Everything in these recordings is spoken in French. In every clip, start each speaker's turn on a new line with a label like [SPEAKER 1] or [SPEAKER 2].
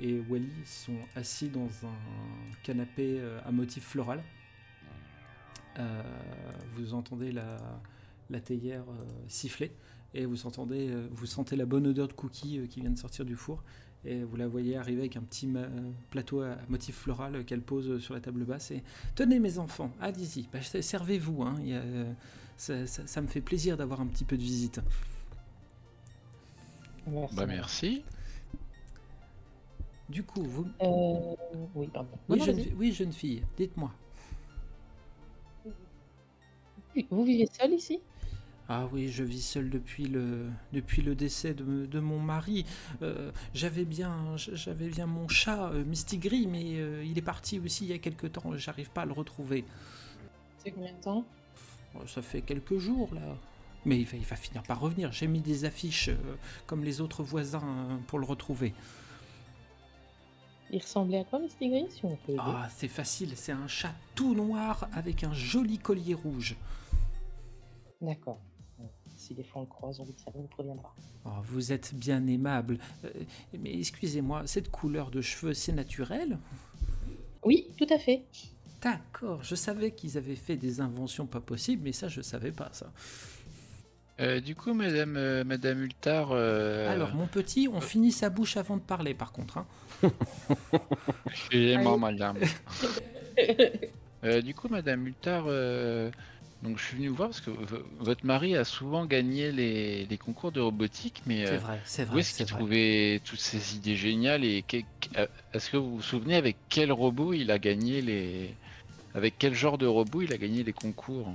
[SPEAKER 1] et Wally sont assis dans un canapé euh, à motif floral. Euh, vous entendez la, la théière euh, siffler et vous entendez, euh, vous sentez la bonne odeur de cookies qui vient de sortir du four et vous la voyez arriver avec un petit ma- plateau à motif floral qu'elle pose sur la table basse et tenez mes enfants, allez-y, bah, servez-vous, hein, ça, ça- ça me fait plaisir d'avoir un petit peu de visite.
[SPEAKER 2] Merci.
[SPEAKER 3] Bah merci.
[SPEAKER 1] Du coup, vous,
[SPEAKER 2] Euh, oui, pardon.
[SPEAKER 1] Oui,
[SPEAKER 2] non,
[SPEAKER 1] jeune, oui fille, dites-moi.
[SPEAKER 2] Vous vivez seul ici?
[SPEAKER 1] Ah oui, je vis seul depuis le, depuis le décès de, de mon mari. Euh, j'avais bien, j'avais bien mon chat, euh, Misty Gris, mais euh, il est parti aussi il y a quelque temps. J'arrive pas à le retrouver.
[SPEAKER 2] C'est combien de temps?
[SPEAKER 1] Bon, ça fait quelques jours là. Mais il va, il va finir par revenir. J'ai mis des affiches comme les autres voisins pour le retrouver.
[SPEAKER 2] Il ressemblait à quoi, Misty Gris, si on peut
[SPEAKER 1] Ah, c'est facile. C'est un chat tout noir avec un joli collier rouge.
[SPEAKER 2] D'accord. Si des fois on le croise, on vous ça vous préviendra.
[SPEAKER 1] Oh, vous êtes bien aimable. Euh, mais excusez-moi, cette couleur de cheveux, c'est naturel?
[SPEAKER 2] Oui, tout à fait.
[SPEAKER 1] D'accord, je savais qu'ils avaient fait des inventions pas possibles, mais ça, je savais pas ça.
[SPEAKER 3] Euh, du coup, Madame, euh, Madame Ultar. euh,
[SPEAKER 1] Alors, mon petit, on finit sa bouche avant de parler, par contre. hein.
[SPEAKER 3] Excusez-moi,
[SPEAKER 2] Allez.
[SPEAKER 3] Madame. Euh, du coup, Madame Ultar, euh, donc je suis venu vous voir parce que votre mari a souvent gagné les, les concours de robotique, mais
[SPEAKER 1] C'est
[SPEAKER 3] euh,
[SPEAKER 1] vrai, c'est
[SPEAKER 3] où
[SPEAKER 1] vrai,
[SPEAKER 3] est-ce
[SPEAKER 1] c'est
[SPEAKER 3] qu'il
[SPEAKER 1] vrai.
[SPEAKER 3] trouvait toutes ces idées géniales et que- euh, est-ce que vous vous souvenez avec quel robot il a gagné les, avec quel genre de robot il a gagné les concours?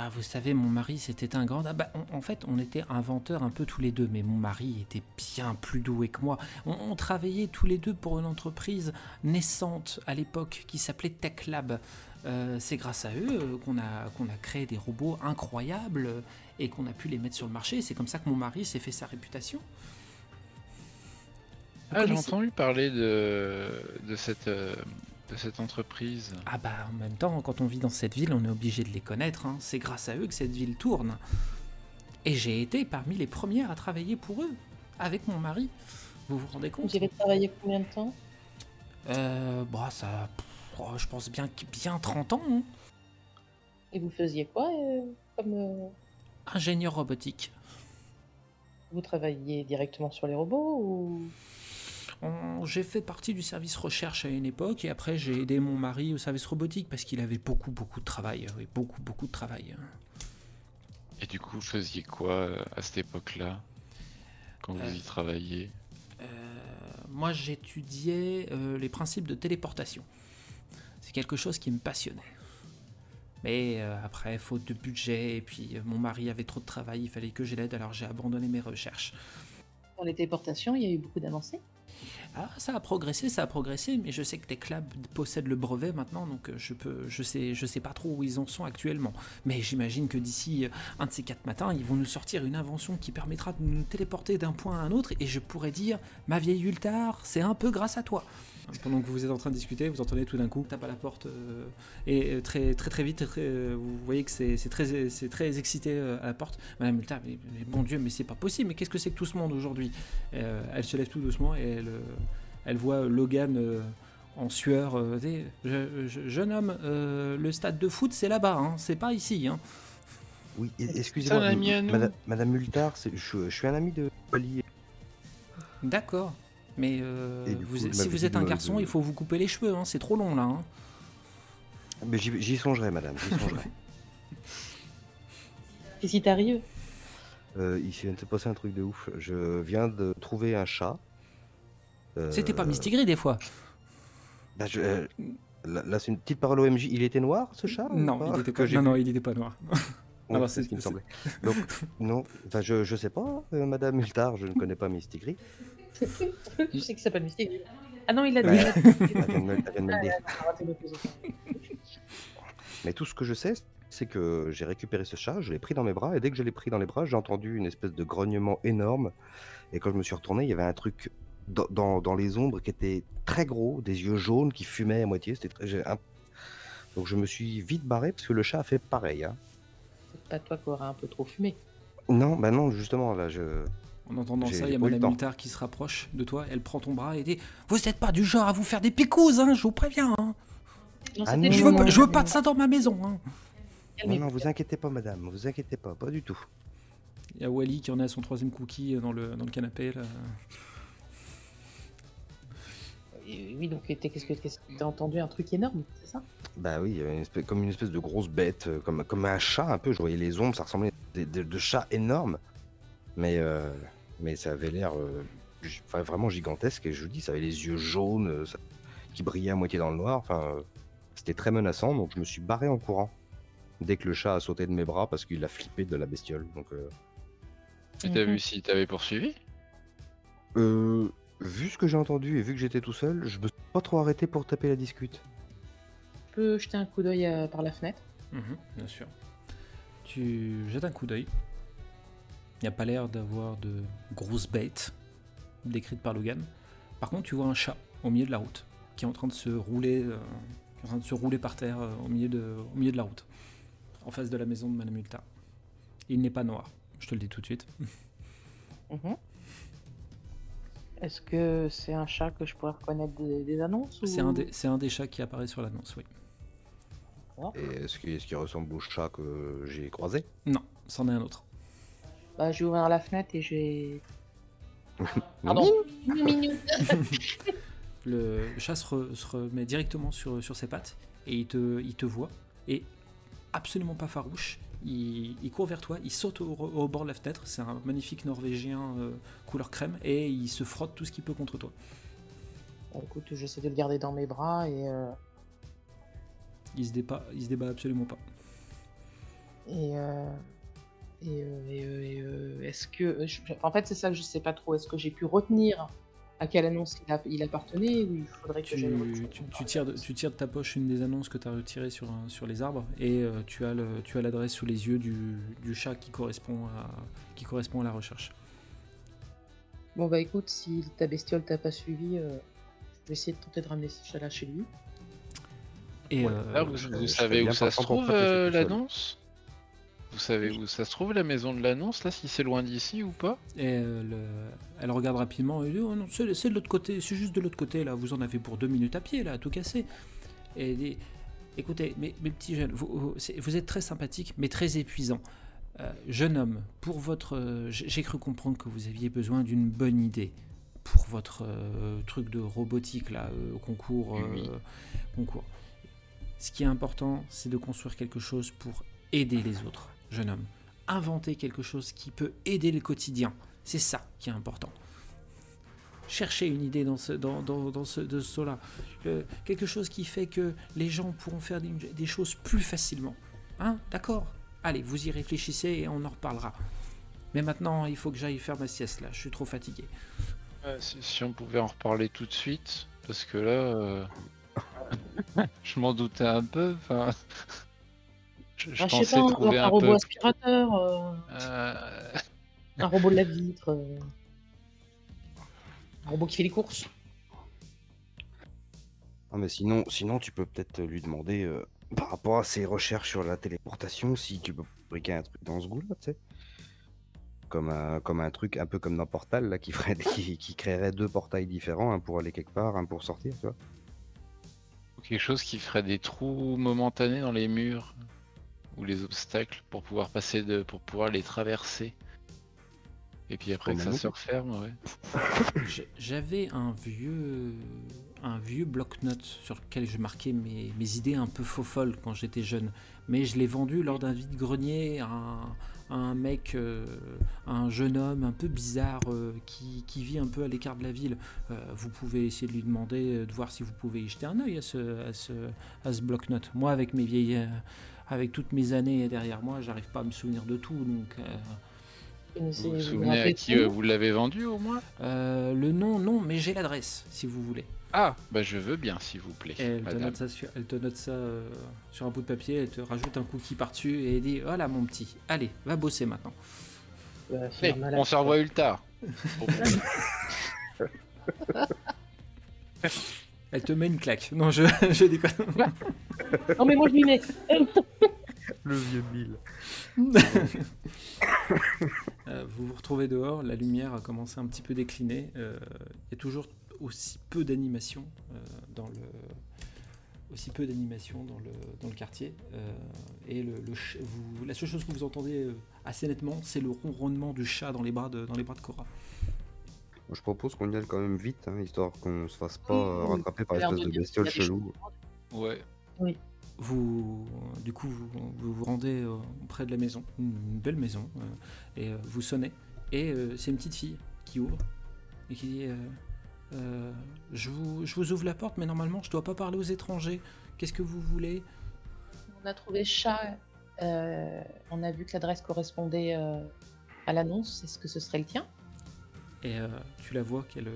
[SPEAKER 1] Ah, vous savez, mon mari, c'était un grand... Ah, bah, on- en fait, on était inventeurs un peu tous les deux, mais mon mari était bien plus doué que moi. On, on travaillait tous les deux pour une entreprise naissante à l'époque qui s'appelait Tech Lab. Euh, c'est grâce à eux euh, qu'on a, qu'on a créé des robots incroyables euh, et qu'on a pu les mettre sur le marché. C'est comme ça que mon mari s'est fait sa réputation. Vous
[SPEAKER 3] Ah, j'ai entendu parler de, de cette, euh, de cette entreprise.
[SPEAKER 1] Ah bah en même temps, quand on vit dans cette ville, on est obligé de les connaître. hein. C'est grâce à eux que cette ville tourne. Et j'ai été parmi les premières à travailler pour eux, avec mon mari. Vous vous rendez compte?
[SPEAKER 2] Vous avez travaillé combien de temps?
[SPEAKER 1] Euh, Bah ça, oh, je pense bien que- bien 30 ans. hein.
[SPEAKER 2] Et vous faisiez quoi euh, comme euh,
[SPEAKER 1] Ingénieur robotique.
[SPEAKER 2] Vous travailliez directement sur les robots ou?
[SPEAKER 1] J'ai fait partie du service recherche à une époque et après j'ai aidé mon mari au service robotique parce qu'il avait beaucoup beaucoup de travail, oui, beaucoup beaucoup de travail.
[SPEAKER 3] Et du coup, vous faisiez quoi euh, à cette époque-là Quand vous
[SPEAKER 1] Euh.
[SPEAKER 3] y travailliez?
[SPEAKER 1] Euh, moi, j'étudiais euh, les principes de téléportation. C'est quelque chose qui me passionnait. Mais euh, après, faute de budget, et puis euh, mon mari avait trop de travail, il fallait que je l'aide, alors j'ai abandonné mes recherches.
[SPEAKER 2] Dans les téléportations, il y a eu beaucoup d'avancées?
[SPEAKER 1] Ah, ça a progressé, ça a progressé, mais je sais que Techlab possède le brevet maintenant, donc euh, je peux, je sais, je sais pas trop où ils en sont actuellement. Mais j'imagine que d'ici euh, un de ces quatre matins, ils vont nous sortir une invention qui permettra de nous téléporter d'un point à un autre, et je pourrais dire, ma vieille Ultar, c'est un peu grâce à toi. Pendant que vous êtes en train de discuter, vous entendez tout d'un coup tape à la porte euh, et euh, très très très vite, très, euh, vous voyez que c'est très c'est très excité euh, à la porte. Madame Ultar, mais, mais bon Dieu, mais c'est pas possible. Mais qu'est-ce que c'est que tout ce monde aujourd'hui? Euh, Elle se lève tout doucement et elle euh, elle voit Logan euh, en sueur. euh, je- je- jeune homme, euh, le stade de foot c'est là-bas, hein, c'est pas ici. Hein.
[SPEAKER 4] Oui, excusez-moi. Madame, Madame Multard, c'est- je, je suis un ami de Wally.
[SPEAKER 1] D'accord. Mais euh, vous-
[SPEAKER 4] coup,
[SPEAKER 1] si vous êtes un garçon,
[SPEAKER 4] de-
[SPEAKER 1] il faut vous couper les cheveux, hein, c'est trop long là. hein.
[SPEAKER 4] Mais j'y songerai, madame, j'y songerai.
[SPEAKER 2] Qu'est-ce qui t'arrive
[SPEAKER 4] Euh, il vient de se passer un truc de ouf. Je viens de trouver un chat. Euh,
[SPEAKER 1] C'était pas Misty Gris des fois.
[SPEAKER 4] bah, je- euh, là, là, c'est une petite parole OMJ. Il était noir, ce chat
[SPEAKER 1] Non, il était pas, non, non, il était pas noir.
[SPEAKER 4] Ouais,
[SPEAKER 1] alors,
[SPEAKER 4] c'est ce qui me semblait. Donc, non, enfin, je, je sais pas, euh, Madame Multard, je ne connais pas Misty Gris.
[SPEAKER 2] Je sais qu'il s'appelle Gris. Ah non, il l'a dit. Ah.
[SPEAKER 4] Mais tout ce que je sais, c'est que j'ai récupéré ce chat, je l'ai pris dans mes bras, et dès que je l'ai pris dans les bras, j'ai entendu une espèce de grognement énorme. Et quand je me suis retourné, il y avait un truc dans, dans- dans les ombres qui était très gros, des yeux jaunes qui fumaient à moitié. C'était très. un- Donc je me suis vite barré parce que le chat a fait pareil. hein.
[SPEAKER 2] C'est pas toi qui auras un peu trop fumé.
[SPEAKER 4] Non, bah non, justement, là, je.
[SPEAKER 1] En entendant ça, il y a Madame. Multard qui se rapproche de toi, elle prend ton bras et dit Vous n'êtes pas du genre à vous faire des picouses, hein, je vous préviens. hein.
[SPEAKER 2] Non,
[SPEAKER 4] Ah non,
[SPEAKER 1] Je veux, pas, je veux pas de ça dans ma maison. hein.
[SPEAKER 4] Non,
[SPEAKER 2] Calmez-vous.
[SPEAKER 4] non, vous inquiétez pas, madame, vous inquiétez pas, pas du tout.
[SPEAKER 1] Il y a Wally qui en a son troisième cookie dans le, dans le canapé. Là.
[SPEAKER 2] Euh, Oui, donc qu'est-ce que qu'est-ce que t'as entendu Un truc énorme, c'est ça?
[SPEAKER 4] Bah oui, une espèce- comme une espèce de grosse bête, euh, comme, comme un chat un peu. Je voyais les ombres, ça ressemblait à des, des- de chats énormes. Mais, euh, mais ça avait l'air euh, vraiment gigantesque. Et je vous dis, ça avait les yeux jaunes, euh, ça- qui brillaient à moitié dans le noir. Enfin, euh, c'était très menaçant. Donc je me suis barré en courant dès que le chat a sauté de mes bras parce qu'il a flippé de la bestiole. Donc, euh,
[SPEAKER 3] Et t'as
[SPEAKER 2] Mhm.
[SPEAKER 3] vu s'il t'avait poursuivi?
[SPEAKER 4] Euh, vu ce que j'ai entendu et vu que j'étais tout seul, je me suis pas trop arrêté pour taper la discute.
[SPEAKER 2] Tu peux jeter un coup d'œil euh, par la fenêtre
[SPEAKER 1] Mhm, bien sûr. Tu jettes un coup d'œil. Il n'y a pas l'air d'avoir de grosses bêtes décrites par Logan. Par contre, tu vois un chat au milieu de la route qui est en train de se rouler, euh, qui est en train de se rouler par terre euh, au, milieu de, au milieu de la route, en face de la maison de Madame Multa. Il n'est pas noir, je te le dis tout de suite.
[SPEAKER 2] Mhm. Est-ce que c'est un chat que je pourrais reconnaître des, des annonces ou...
[SPEAKER 1] C'est un, des- c'est un des chats qui apparaît sur l'annonce, oui.
[SPEAKER 4] Et est-ce qu'il est-ce qu'il ressemble au chat que j'ai croisé?
[SPEAKER 1] Non, c'en est un autre.
[SPEAKER 2] Bah, je vais ouvrir la fenêtre et j'ai. Pardon. Mignon.
[SPEAKER 1] Le chat se, re- se remet directement sur, sur ses pattes et il te, il te voit et absolument pas farouche. Il, il court vers toi, il saute au, au bord de la fenêtre. C'est un magnifique norvégien euh, couleur crème et il se frotte tout ce qu'il peut contre toi.
[SPEAKER 2] Bon, écoute, j'essaie de le garder dans mes bras et. euh,
[SPEAKER 1] Il se débat, il se débat absolument pas.
[SPEAKER 2] Et, euh, et, euh, et, euh, et, euh, est-ce que. je- En fait, c'est ça que je sais pas trop. Est-ce que j'ai pu retenir à quelle annonce il, a- il appartenait ou il faudrait que
[SPEAKER 1] Tu, tu- tu tires de, tu tires de ta poche une des annonces que tu as retirées sur, sur les arbres et euh, tu as le- tu as l'adresse sous les yeux du, du chat qui correspond, à, qui correspond à la recherche.
[SPEAKER 2] Bon, bah écoute, si ta bestiole t'a pas suivi, euh, je vais essayer de tenter de ramener ce chat-là chez lui.
[SPEAKER 1] Et
[SPEAKER 4] Ouais,
[SPEAKER 1] euh,
[SPEAKER 3] Là, vous,
[SPEAKER 4] je-
[SPEAKER 3] vous savez où ça se trouve euh, l'annonce? Vous savez où ça se trouve la maison de l'annonce là, si c'est loin d'ici ou pas?
[SPEAKER 1] Et euh, le- elle regarde rapidement et dit oh non, c'est c'est de l'autre côté, c'est juste de l'autre côté là, vous en avez pour deux minutes à pied là, à tout casser. Et elle dit écoutez, mes, mes petits jeunes, vous, vous- c'est- vous êtes très sympathiques mais très épuisants. Euh, jeune homme, pour votre. euh, j'ai cru comprendre que vous aviez besoin d'une bonne idée pour votre truc de robotique là, euh, concours,
[SPEAKER 3] Oui.
[SPEAKER 1] concours. Ce qui est important, c'est de construire quelque chose pour aider les autres, jeune homme. Inventer quelque chose qui peut aider le quotidien. C'est ça qui est important. Cherchez une idée dans ce, dans, dans, ce, de cela. Euh, quelque chose qui fait que les gens pourront faire des, choses plus facilement. Hein D'accord Allez, vous y réfléchissez et on en reparlera. Mais maintenant, il faut que j'aille faire ma sieste là. Je suis trop fatigué.
[SPEAKER 3] Euh, si, si on pouvait en reparler tout de suite, parce que là, euh, je m'en doutais un peu. Enfin, je, je
[SPEAKER 2] Ah,
[SPEAKER 3] pensais
[SPEAKER 2] pas, un,
[SPEAKER 3] trouver
[SPEAKER 2] un
[SPEAKER 3] un,
[SPEAKER 2] robot
[SPEAKER 3] peu.
[SPEAKER 2] aspirateur, euh,
[SPEAKER 3] Euh,
[SPEAKER 2] un robot de la vitre, euh, un robot qui fait les courses.
[SPEAKER 4] Ah, mais sinon, sinon, tu peux peut-être lui demander, euh, par rapport à ses recherches sur la téléportation, si tu peux fabriquer un truc dans ce goût-là, tu sais. Comme un, comme un truc un peu comme dans Portal, là, qui, ferait, qui, qui créerait deux portails différents, un pour aller quelque part, un pour sortir, tu vois.
[SPEAKER 3] quelque chose qui ferait des trous momentanés dans les murs ou les obstacles pour pouvoir passer de, pour pouvoir les traverser. Et puis après que ça se referme, ouais.
[SPEAKER 1] J'avais un vieux, un vieux bloc-notes sur lequel je marquais mes, mes idées un peu faux folles quand j'étais jeune. Mais je l'ai vendu lors d'un vide-grenier à un, à un mec, euh, à un jeune homme un peu bizarre euh, qui, qui vit un peu à l'écart de la ville. Euh, vous pouvez essayer de lui demander euh, de voir si vous pouvez y jeter un œil à ce, à ce, à ce bloc-notes. Moi, avec mes vieilles, euh, avec toutes mes années derrière moi, j'arrive pas à me souvenir de tout. Donc, euh,
[SPEAKER 3] Vous vous souvenez à qui euh, vous l'avez vendu au moins?
[SPEAKER 1] Euh, le nom, non, mais j'ai l'adresse si vous voulez.
[SPEAKER 3] Ah, bah je veux bien s'il vous plaît,
[SPEAKER 1] elle, te
[SPEAKER 3] madame.
[SPEAKER 1] note ça, sur, elle te note ça euh, sur un bout de papier, elle te rajoute un cookie par-dessus et elle dit Voilà mon petit, allez, va bosser maintenant.
[SPEAKER 2] Euh, malade,
[SPEAKER 3] on se revoit Ultar.
[SPEAKER 1] Elle te met une claque. Non, je, je déconne.
[SPEAKER 2] Non mais moi je lui mets.
[SPEAKER 4] Le vieux Bill.
[SPEAKER 1] Euh, vous vous retrouvez dehors, la lumière a commencé un petit peu décliner. euh, Il y a toujours aussi peu d'animation euh, dans le aussi peu d'animation dans le, dans le quartier. euh, et le, le ch- vous, la seule chose que vous entendez assez nettement, c'est le ronronnement du chat dans les bras de, dans les bras de Cora.
[SPEAKER 4] Je propose qu'on y aille quand même vite, hein, histoire qu'on se fasse pas
[SPEAKER 2] Oui, oui.
[SPEAKER 4] rattraper par l'espèce
[SPEAKER 2] de
[SPEAKER 4] de bestiole chelou.
[SPEAKER 3] Ouais.
[SPEAKER 1] Vous, du coup, vous vous, vous rendez euh, près de la maison, une, belle maison, euh, et euh, vous sonnez. Et c'est une petite fille qui ouvre et qui dit je, vous, je vous ouvre la porte, mais normalement, je dois pas parler aux étrangers. Qu'est-ce que vous voulez?
[SPEAKER 2] On a trouvé chat. euh, on a vu que l'adresse correspondait euh, à l'annonce. Est-ce que ce serait le tien
[SPEAKER 1] Et euh, tu la vois qu'elle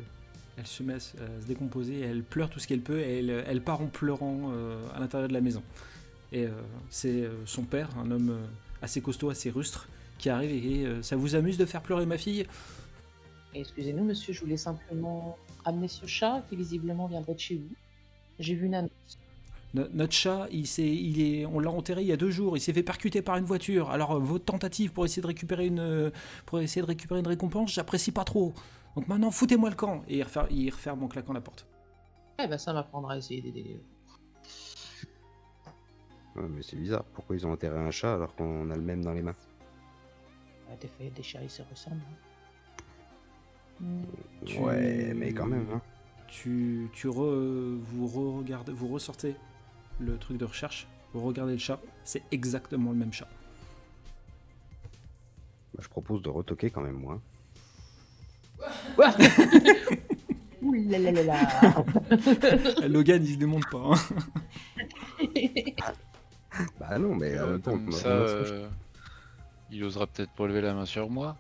[SPEAKER 1] elle se met à se, décomposer, et elle pleure tout ce qu'elle peut, et elle, elle part en pleurant euh, à l'intérieur de la maison. Et euh, c'est euh, son père, un homme assez costaud, assez rustre, qui arrive et ça vous amuse de faire pleurer ma fille?
[SPEAKER 2] Excusez-nous, monsieur, je voulais simplement amener ce chat qui visiblement viendrait de chez vous. J'ai vu une annonce.
[SPEAKER 1] No- notre chat, il s'est, il est, on l'a enterré il y a deux jours. Il s'est fait percuter par une voiture. Alors votre tentative pour essayer de récupérer une, pour essayer de récupérer une récompense, j'apprécie pas trop. Donc maintenant, foutez-moi le camp. Et il referme, il referme en claquant la porte.
[SPEAKER 2] Eh ben, ça m'apprendra à essayer d'aider.
[SPEAKER 4] Ouais, mais c'est bizarre, pourquoi ils ont enterré un chat alors qu'on a le même dans les mains
[SPEAKER 2] Ouais, des fois, des chats, ils se ressemblent. hein.
[SPEAKER 1] Tu-
[SPEAKER 4] Ouais, mais quand même, hein.
[SPEAKER 1] Tu, tu re- vous regardez, vous ressortez le truc de recherche. Vous regardez le chat. C'est exactement le même chat.
[SPEAKER 4] Bah, je propose de retoquer quand même, moi.
[SPEAKER 2] Quoi Ouh là là là là
[SPEAKER 1] Logan, il se démonte pas. hein.
[SPEAKER 4] Bah non, mais
[SPEAKER 3] Euh,
[SPEAKER 4] temps,
[SPEAKER 3] comme ça, euh, il osera peut-être pas lever la main sur moi.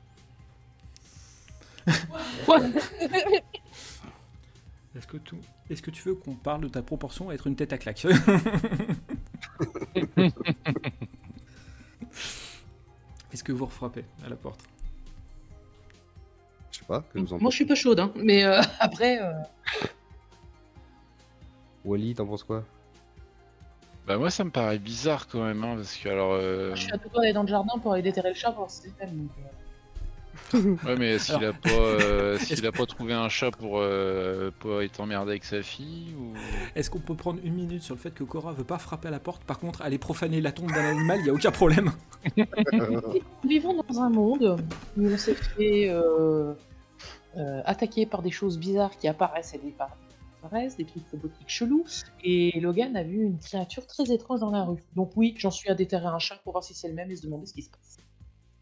[SPEAKER 1] Est-ce que, tout, est-ce que tu veux qu'on parle de ta proportion à être une tête à claque? Est-ce que vous refrappez à la porte?
[SPEAKER 4] Pas, que vous en
[SPEAKER 2] Moi, je suis pas chaude, hein. mais euh, après, euh,
[SPEAKER 4] Wally, t'en penses quoi?
[SPEAKER 3] Bah moi ça me paraît bizarre quand même, hein, parce que alors... euh,
[SPEAKER 2] je suis à tout d'aller dans le jardin pour aller déterrer le chat pour c'est. Donc, euh,
[SPEAKER 3] Ouais mais s'il
[SPEAKER 1] Alors-
[SPEAKER 3] a pas euh, s'il a pas trouvé un chat pour, euh, pour être emmerdé avec sa fille ou...
[SPEAKER 1] Est-ce qu'on peut prendre une minute sur le fait que Cora veut pas frapper à la porte? Par contre, aller profaner la tombe d'un animal, il y a aucun problème.
[SPEAKER 2] Nous vivons dans un monde où on s'est fait euh, euh, attaquer par des choses bizarres qui apparaissent et disparaissent, des trucs robotiques chelous. Et Logan a vu une créature très étrange dans la rue. Donc oui, j'en suis à déterrer un chat pour voir si c'est le même et se demander ce qui se passe.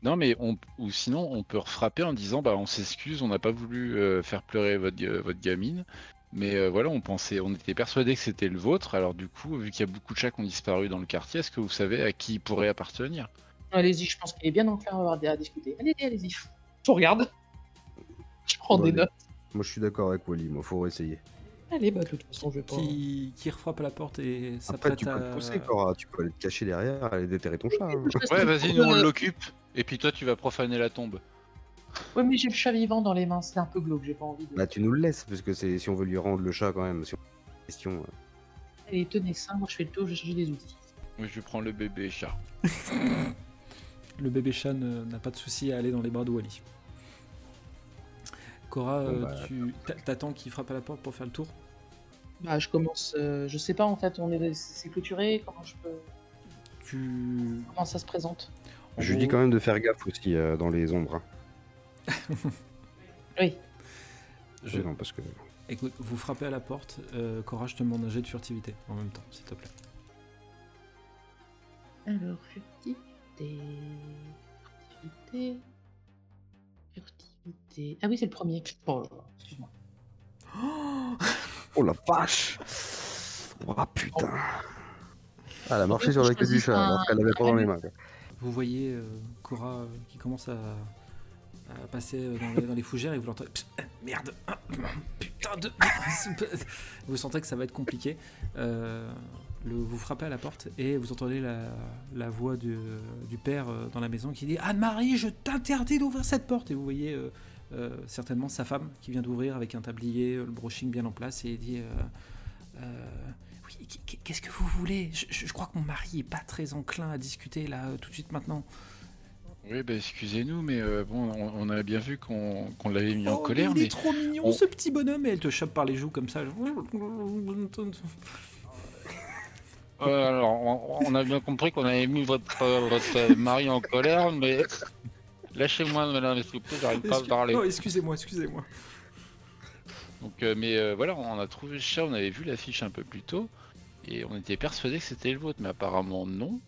[SPEAKER 3] Non mais on ou sinon on peut frapper en disant bah on s'excuse, on n'a pas voulu euh, faire pleurer votre, ga- votre gamine. Mais euh, voilà, on pensait, on était persuadé que c'était le vôtre. Alors du coup, vu qu'il y a beaucoup de chats qui ont disparu dans le quartier, est-ce que vous savez à qui il pourrait appartenir?
[SPEAKER 2] Allez-y, je pense qu'il est bien enclin à discuter. Allez-y, allez-y. Je regarde. Je prends
[SPEAKER 4] Bon,
[SPEAKER 2] des
[SPEAKER 4] allez.
[SPEAKER 2] notes.
[SPEAKER 4] Moi, je suis d'accord avec Wally, moi, faut essayer.
[SPEAKER 2] Allez, bah de toute façon, je vais pas...
[SPEAKER 1] Qui, qui refrappe à la porte et
[SPEAKER 4] Après,
[SPEAKER 1] s'apprête
[SPEAKER 4] tu peux
[SPEAKER 1] à...
[SPEAKER 4] le pousser, Cora, tu peux aller te cacher derrière, aller déterrer ton chat. hein.
[SPEAKER 3] Ouais, vas-y, nous on l'occupe. Et puis toi, tu vas profaner la tombe.
[SPEAKER 2] Ouais, mais j'ai le chat vivant dans les mains, c'est un peu glauque, j'ai pas envie de...
[SPEAKER 4] Bah, tu nous le laisses, parce que c'est si on veut lui rendre le chat quand même. Si on... Question. euh.
[SPEAKER 2] Allez, tenez ça, moi je fais le tour, j'ai des outils.
[SPEAKER 3] Moi, je prends le bébé chat.
[SPEAKER 1] Le bébé chat n'a pas de souci à aller dans les bras de Wally. Cora,
[SPEAKER 4] Bon,
[SPEAKER 1] euh,
[SPEAKER 4] bah,
[SPEAKER 1] tu t'a- t'attends qu'il frappe à la porte pour faire le tour?
[SPEAKER 2] Bah, je commence, euh, je sais pas en fait, on est, c'est clôturé, comment je peux,
[SPEAKER 1] Tu...
[SPEAKER 2] comment ça se présente?
[SPEAKER 1] En
[SPEAKER 4] Je lui dis quand même de faire gaffe aussi euh, dans les ombres. hein.
[SPEAKER 2] Oui.
[SPEAKER 1] je-
[SPEAKER 4] Oui, Non, parce que.
[SPEAKER 1] Écoute, vous frappez à la porte. euh, Cora, je te demande un jet de furtivité en même temps, s'il te plaît.
[SPEAKER 2] Alors, furtivité, furtivité, Ah oui, c'est le premier. Oh, excuse-moi.
[SPEAKER 4] Oh la vache Oh putain Ah, elle a marché sur la
[SPEAKER 2] que
[SPEAKER 4] queue du chat, alors qu'elle l'avait pas dans les mains. quoi.
[SPEAKER 1] Vous voyez euh, Cora euh, qui commence à, à passer euh, dans les, dans les fougères et vous l'entendez. Psst, Merde Putain de. Vous sentez que ça va être compliqué. Euh, le- vous frappez à la porte et vous entendez la, la voix du, du père euh, dans la maison qui dit Anne-Marie, je t'interdis d'ouvrir cette porte Et vous voyez certainement sa femme qui vient d'ouvrir avec un tablier, euh, le brushing bien en place et il dit. euh, euh, oui, qu- qu'est-ce que vous voulez? Je, crois que mon mari est pas très enclin à discuter là euh, tout de suite maintenant.
[SPEAKER 3] Oui, bah excusez-nous, mais euh, bon, on, on a bien vu qu'on l'avait mis en
[SPEAKER 1] Oh,
[SPEAKER 3] colère,
[SPEAKER 1] il est trop mignon
[SPEAKER 3] on-
[SPEAKER 1] ce petit bonhomme et elle te chope par les joues comme ça.
[SPEAKER 3] Euh, alors, on, on a bien compris qu'on avait mis votre, euh, votre mari en colère, mais lâchez-moi, madame, plaît, j'arrive pas à parler.
[SPEAKER 1] Non, excusez-moi, excusez-moi.
[SPEAKER 3] Donc, euh, mais euh, voilà, on a trouvé le chat, on avait vu l'affiche un peu plus tôt, et on était persuadé que c'était le vôtre, mais apparemment non.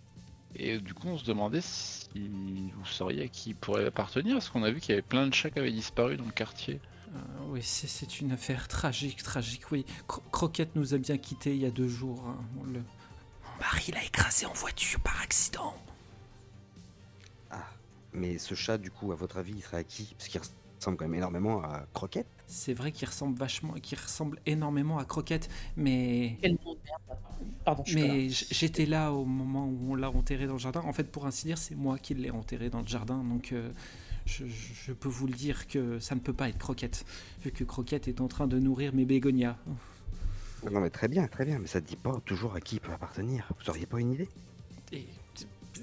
[SPEAKER 3] Et du coup, on se demandait si vous sauriez à qui il pourrait appartenir, parce qu'on a vu qu'il y avait plein de chats qui avaient disparu dans le quartier.
[SPEAKER 1] Euh, oui, c'est- une affaire tragique, tragique, oui. Cro- Croquette nous a bien quittés il y a deux jours. hein. Le- Mon mari l'a écrasé en voiture par accident.
[SPEAKER 4] Mais ce chat, du coup, à votre avis, il serait à qui Parce qu'il ressemble quand même énormément à Croquette.
[SPEAKER 1] C'est vrai qu'il ressemble vachement, qu'il ressemble énormément à Croquette, mais
[SPEAKER 2] Quel nom de merde. Pardon, je suis
[SPEAKER 1] mais j'étais là au moment où on l'a enterré dans le jardin. En fait, pour ainsi dire, c'est moi qui l'ai enterré dans le jardin, donc euh, je, peux vous le dire que ça ne peut pas être Croquette, vu que Croquette est en train de nourrir mes bégonias.
[SPEAKER 4] Non, mais très bien, très bien. Mais ça te dit pas toujours à qui il peut appartenir. Vous auriez pas une idée?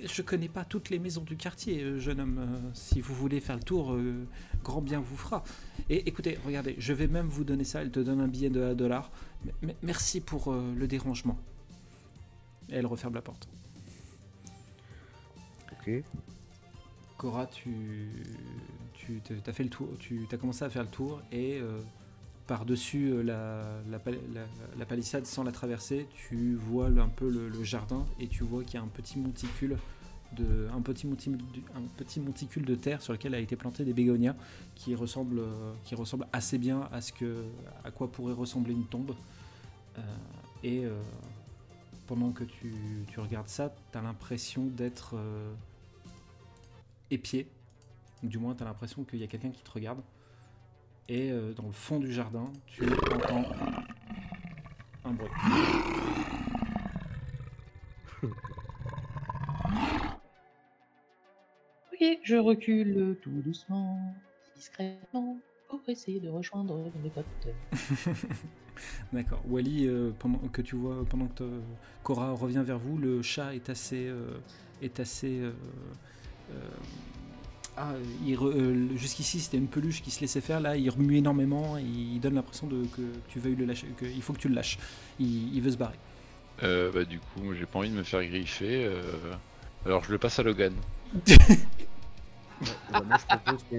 [SPEAKER 1] Je connais pas toutes les maisons du quartier, euh, jeune homme. Euh, Si vous voulez faire le tour, euh, grand bien vous fera. Et écoutez, regardez, je vais même vous donner ça. Elle te donne un billet de 1 dollar. Merci pour euh, le dérangement. Et elle referme la porte.
[SPEAKER 4] Ok.
[SPEAKER 1] Cora, tu, tu as fait le tour, tu as commencé à faire le tour et euh, par-dessus euh, la, la, pal- la- la palissade sans la traverser, tu vois un peu le, jardin et tu vois qu'il y a un petit monticule de terre sur lequel a été planté des bégonias qui ressemble euh, assez bien à ce que à quoi pourrait ressembler une tombe. Euh, et pendant que tu, regardes ça, tu as l'impression d'être épié. Du moins, tu as l'impression qu'il y a quelqu'un qui te regarde. Et euh, dans le fond du jardin, tu entends un bruit.
[SPEAKER 2] Ok, je recule tout doucement, discrètement, pour essayer de rejoindre mes potes.
[SPEAKER 1] D'accord. Wally, euh, pendant que tu vois, pendant que te- Cora revient vers vous, le chat est assez, euh, est assez. Ah, euh, jusqu'ici c'était une peluche qui se laissait faire. Là, il remue énormément. Et il donne l'impression de que tu veuilles le lâcher, qu'il faut que tu le lâches. Il, il veut se barrer.
[SPEAKER 3] Euh, bah, du coup, moi, j'ai pas envie de me faire griffer. euh, Alors, je le passe à Logan.
[SPEAKER 4] Ouais, moi,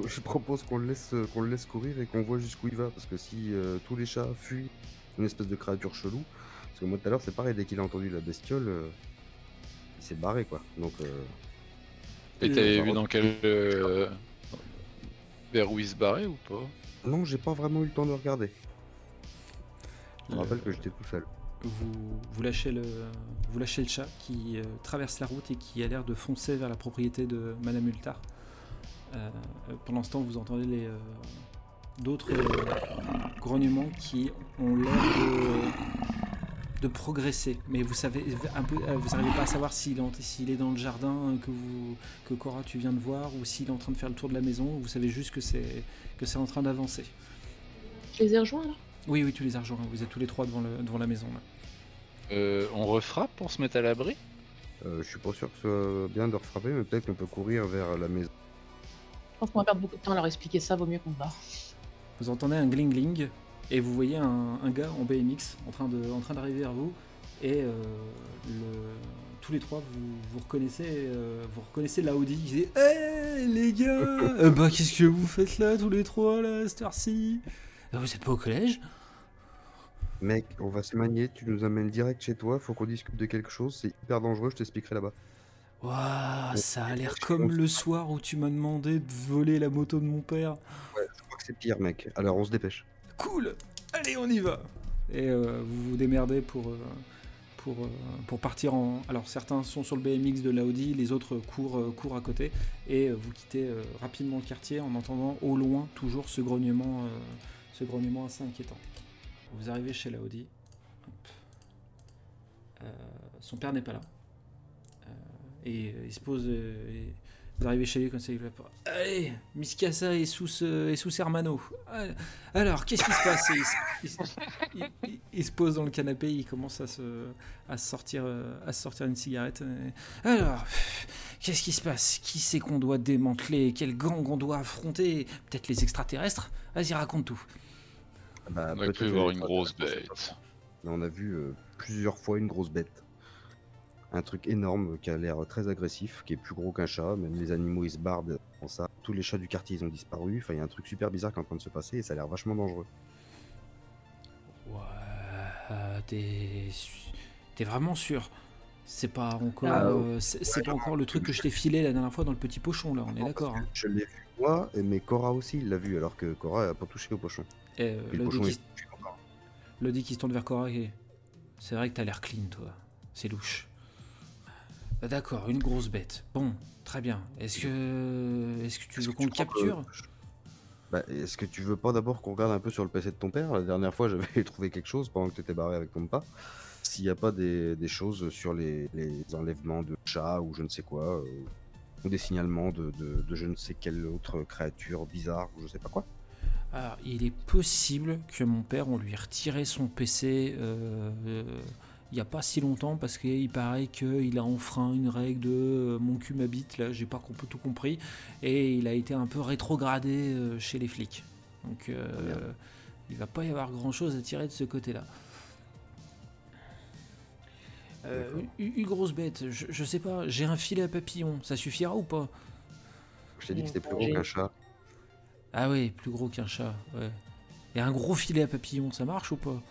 [SPEAKER 4] je propose qu'on- le laisse, qu'on le laisse courir et qu'on voit jusqu'où il va. Parce que si euh, tous les chats fuient une espèce de créature chelou, parce que moi tout à l'heure c'est pareil, dès qu'il a entendu la bestiole, euh, il s'est barré quoi. Donc euh,
[SPEAKER 3] Et t'avais vu dans quel. euh, vers où il se barrait ou pas?
[SPEAKER 4] Non, j'ai pas vraiment eu le temps de regarder. Je me
[SPEAKER 1] Euh,
[SPEAKER 4] rappelle que j'étais tout seul.
[SPEAKER 1] vous, vous, lâchez le, vous lâchez le chat qui euh, traverse la route et qui a l'air de foncer vers la propriété de Madame. Euh, euh, pendant ce temps, vous entendez les, euh, d'autres euh, grognements qui ont l'air de, de progresser. Mais vous savez, un peu, euh, vous n'arrivez pas à savoir s'il est, en- s'il est dans le jardin euh, que, vous, que Cora tu viens de voir ou s'il est en train de faire le tour de la maison. Vous savez juste que c'est, que c'est en train d'avancer.
[SPEAKER 2] Je les ai rejoints là
[SPEAKER 1] Oui, oui, tu les as rejoints. Vous êtes tous les trois devant, le, devant la maison. Là.
[SPEAKER 3] Euh, On refrappe pour se mettre à l'abri?
[SPEAKER 4] Euh, je suis pas sûr que ce soit bien de refrapper, mais peut-être qu'on peut courir vers la maison.
[SPEAKER 2] Je pense qu'on va perdre beaucoup de temps à leur expliquer ça, vaut mieux qu'on barre.
[SPEAKER 1] Vous entendez un gling gling et vous voyez un, un gars en BMX en train de, en train d'arriver vers vous et euh, le- tous les trois vous, vous reconnaissez euh, vous reconnaissez l'Audi qui dit Hé les gars euh, bah qu'est-ce que vous faites là tous les trois là cette heure-ci? Euh, Vous êtes pas au collège?
[SPEAKER 4] Mec, on va se manier, tu nous amènes direct chez toi, faut qu'on discute de quelque chose, c'est hyper dangereux, je t'expliquerai là-bas.
[SPEAKER 1] Waouh ça a l'air comme le soir où tu m'as demandé de voler la moto de mon père.
[SPEAKER 4] Je crois que c'est pire, mec. Alors on se dépêche.
[SPEAKER 1] Cool Allez, on y va Et euh, vous vous démerdez pour, euh, pour, euh, pour partir en... Alors certains sont sur le BMX de l'Audi, les autres courent, courent à côté, et vous quittez rapidement le quartier en entendant au loin toujours ce grognement, ce grognement assez inquiétant. Vous arrivez chez l'Audi. Son père n'est pas là. Et il se pose... Vous arrivez chez lui comme ça, il va pas. Allez, Miss Casa et sous et sous Hermano. Alors, qu'est-ce qui se passe il, il, il, il, se pose dans le canapé, il commence à se, à sortir, à sortir une cigarette. Alors, qu'est-ce qui se passe? Qui c'est qu'on doit démanteler? Quel gang on doit affronter? Peut-être les extraterrestres? Vas-y, raconte tout.
[SPEAKER 3] Bah, on a pu voir une grosse bête.
[SPEAKER 4] On a vu euh, plusieurs fois une grosse bête un truc énorme qui a l'air très agressif, qui est plus gros qu'un chat. Même les animaux ils se bardent en ça. Tous les chats du quartier ils ont disparu. Enfin, il y a un truc super bizarre qui est en train de se passer et ça a l'air vachement dangereux.
[SPEAKER 1] Ouais, t'es vraiment sûr? C'est pas encore, ah, euh, c'est pas encore le truc que je t'ai filé la dernière fois dans le petit pochon là. On est d'accord. Hein.
[SPEAKER 4] Je l'ai vu moi, mais Cora aussi il l'a vu alors que Cora a pas touché au pochon.
[SPEAKER 1] Et, euh, le, dit qui... se tourne vers Cora. C'est vrai que t'as l'air clean toi. C'est louche. Bah, d'accord, une grosse bête. Bon, très bien. Est-ce que, est-ce que tu veux qu'on le capture?
[SPEAKER 4] bah, Est-ce que tu veux pas d'abord qu'on regarde un peu sur le PC de ton père? La dernière fois, j'avais trouvé quelque chose pendant que tu étais barré avec ton pas. S'il n'y a pas des, choses sur les, enlèvements de chats ou je ne sais quoi, euh, ou des signalements de, je ne sais quelle autre créature bizarre ou je sais pas quoi.
[SPEAKER 1] Alors, il est possible que mon père, on lui ait retiré son PC. Euh, il n'y a pas si longtemps parce qu'il paraît qu'il a enfreint une règle de euh, mon cul m'habite, là j'ai pas tout compris, et il a été un peu rétrogradé euh, chez les flics. Donc euh, il va pas y avoir grand chose à tirer de ce côté-là. une, grosse bête, je, sais pas, j'ai un filet à papillon, ça suffira ou pas?
[SPEAKER 4] Je t'ai dit que c'était plus gros qu'un chat.
[SPEAKER 1] Ah oui, plus gros qu'un chat, ouais. Et un gros filet à papillon, ça marche ou pas?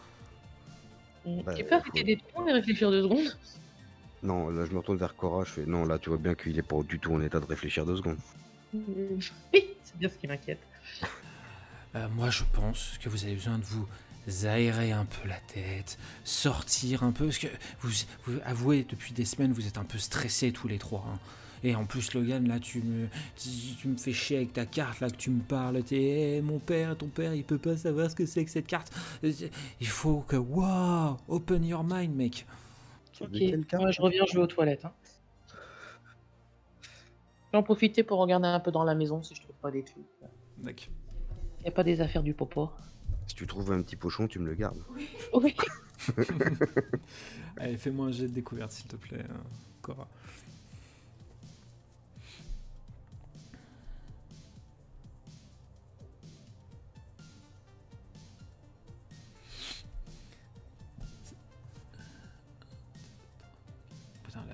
[SPEAKER 2] Bah, J'ai peur qu'il des points et réfléchir deux secondes.
[SPEAKER 4] Non, là je me retourne vers Cora, je fais non, là tu vois bien qu'il est pas du tout en état de réfléchir deux secondes.
[SPEAKER 2] Oui, c'est bien ce qui m'inquiète.
[SPEAKER 1] Euh, moi je pense que vous avez besoin de vous aérer un peu la tête, sortir un peu, parce que vous, vous avouez depuis des semaines vous êtes un peu stressés tous les trois. Hein. Et en plus, Logan, là, tu me, tu, me fais chier avec ta carte, là, que tu me parles. T'es, eh, mon père, ton père, il peut pas savoir ce que c'est que cette carte. Il faut que, waouh, open your mind, mec.
[SPEAKER 2] Ok, Moi, je reviens jouer aux toilettes. Hein. J'en profiter pour regarder un peu dans la maison si je trouve pas des trucs.
[SPEAKER 1] D'accord.
[SPEAKER 2] Y a pas des affaires du popo.
[SPEAKER 4] Si tu trouves un petit pochon, tu me le gardes.
[SPEAKER 2] Oui.
[SPEAKER 1] Allez, fais-moi un jet de découverte, s'il te plaît, hein, Cora.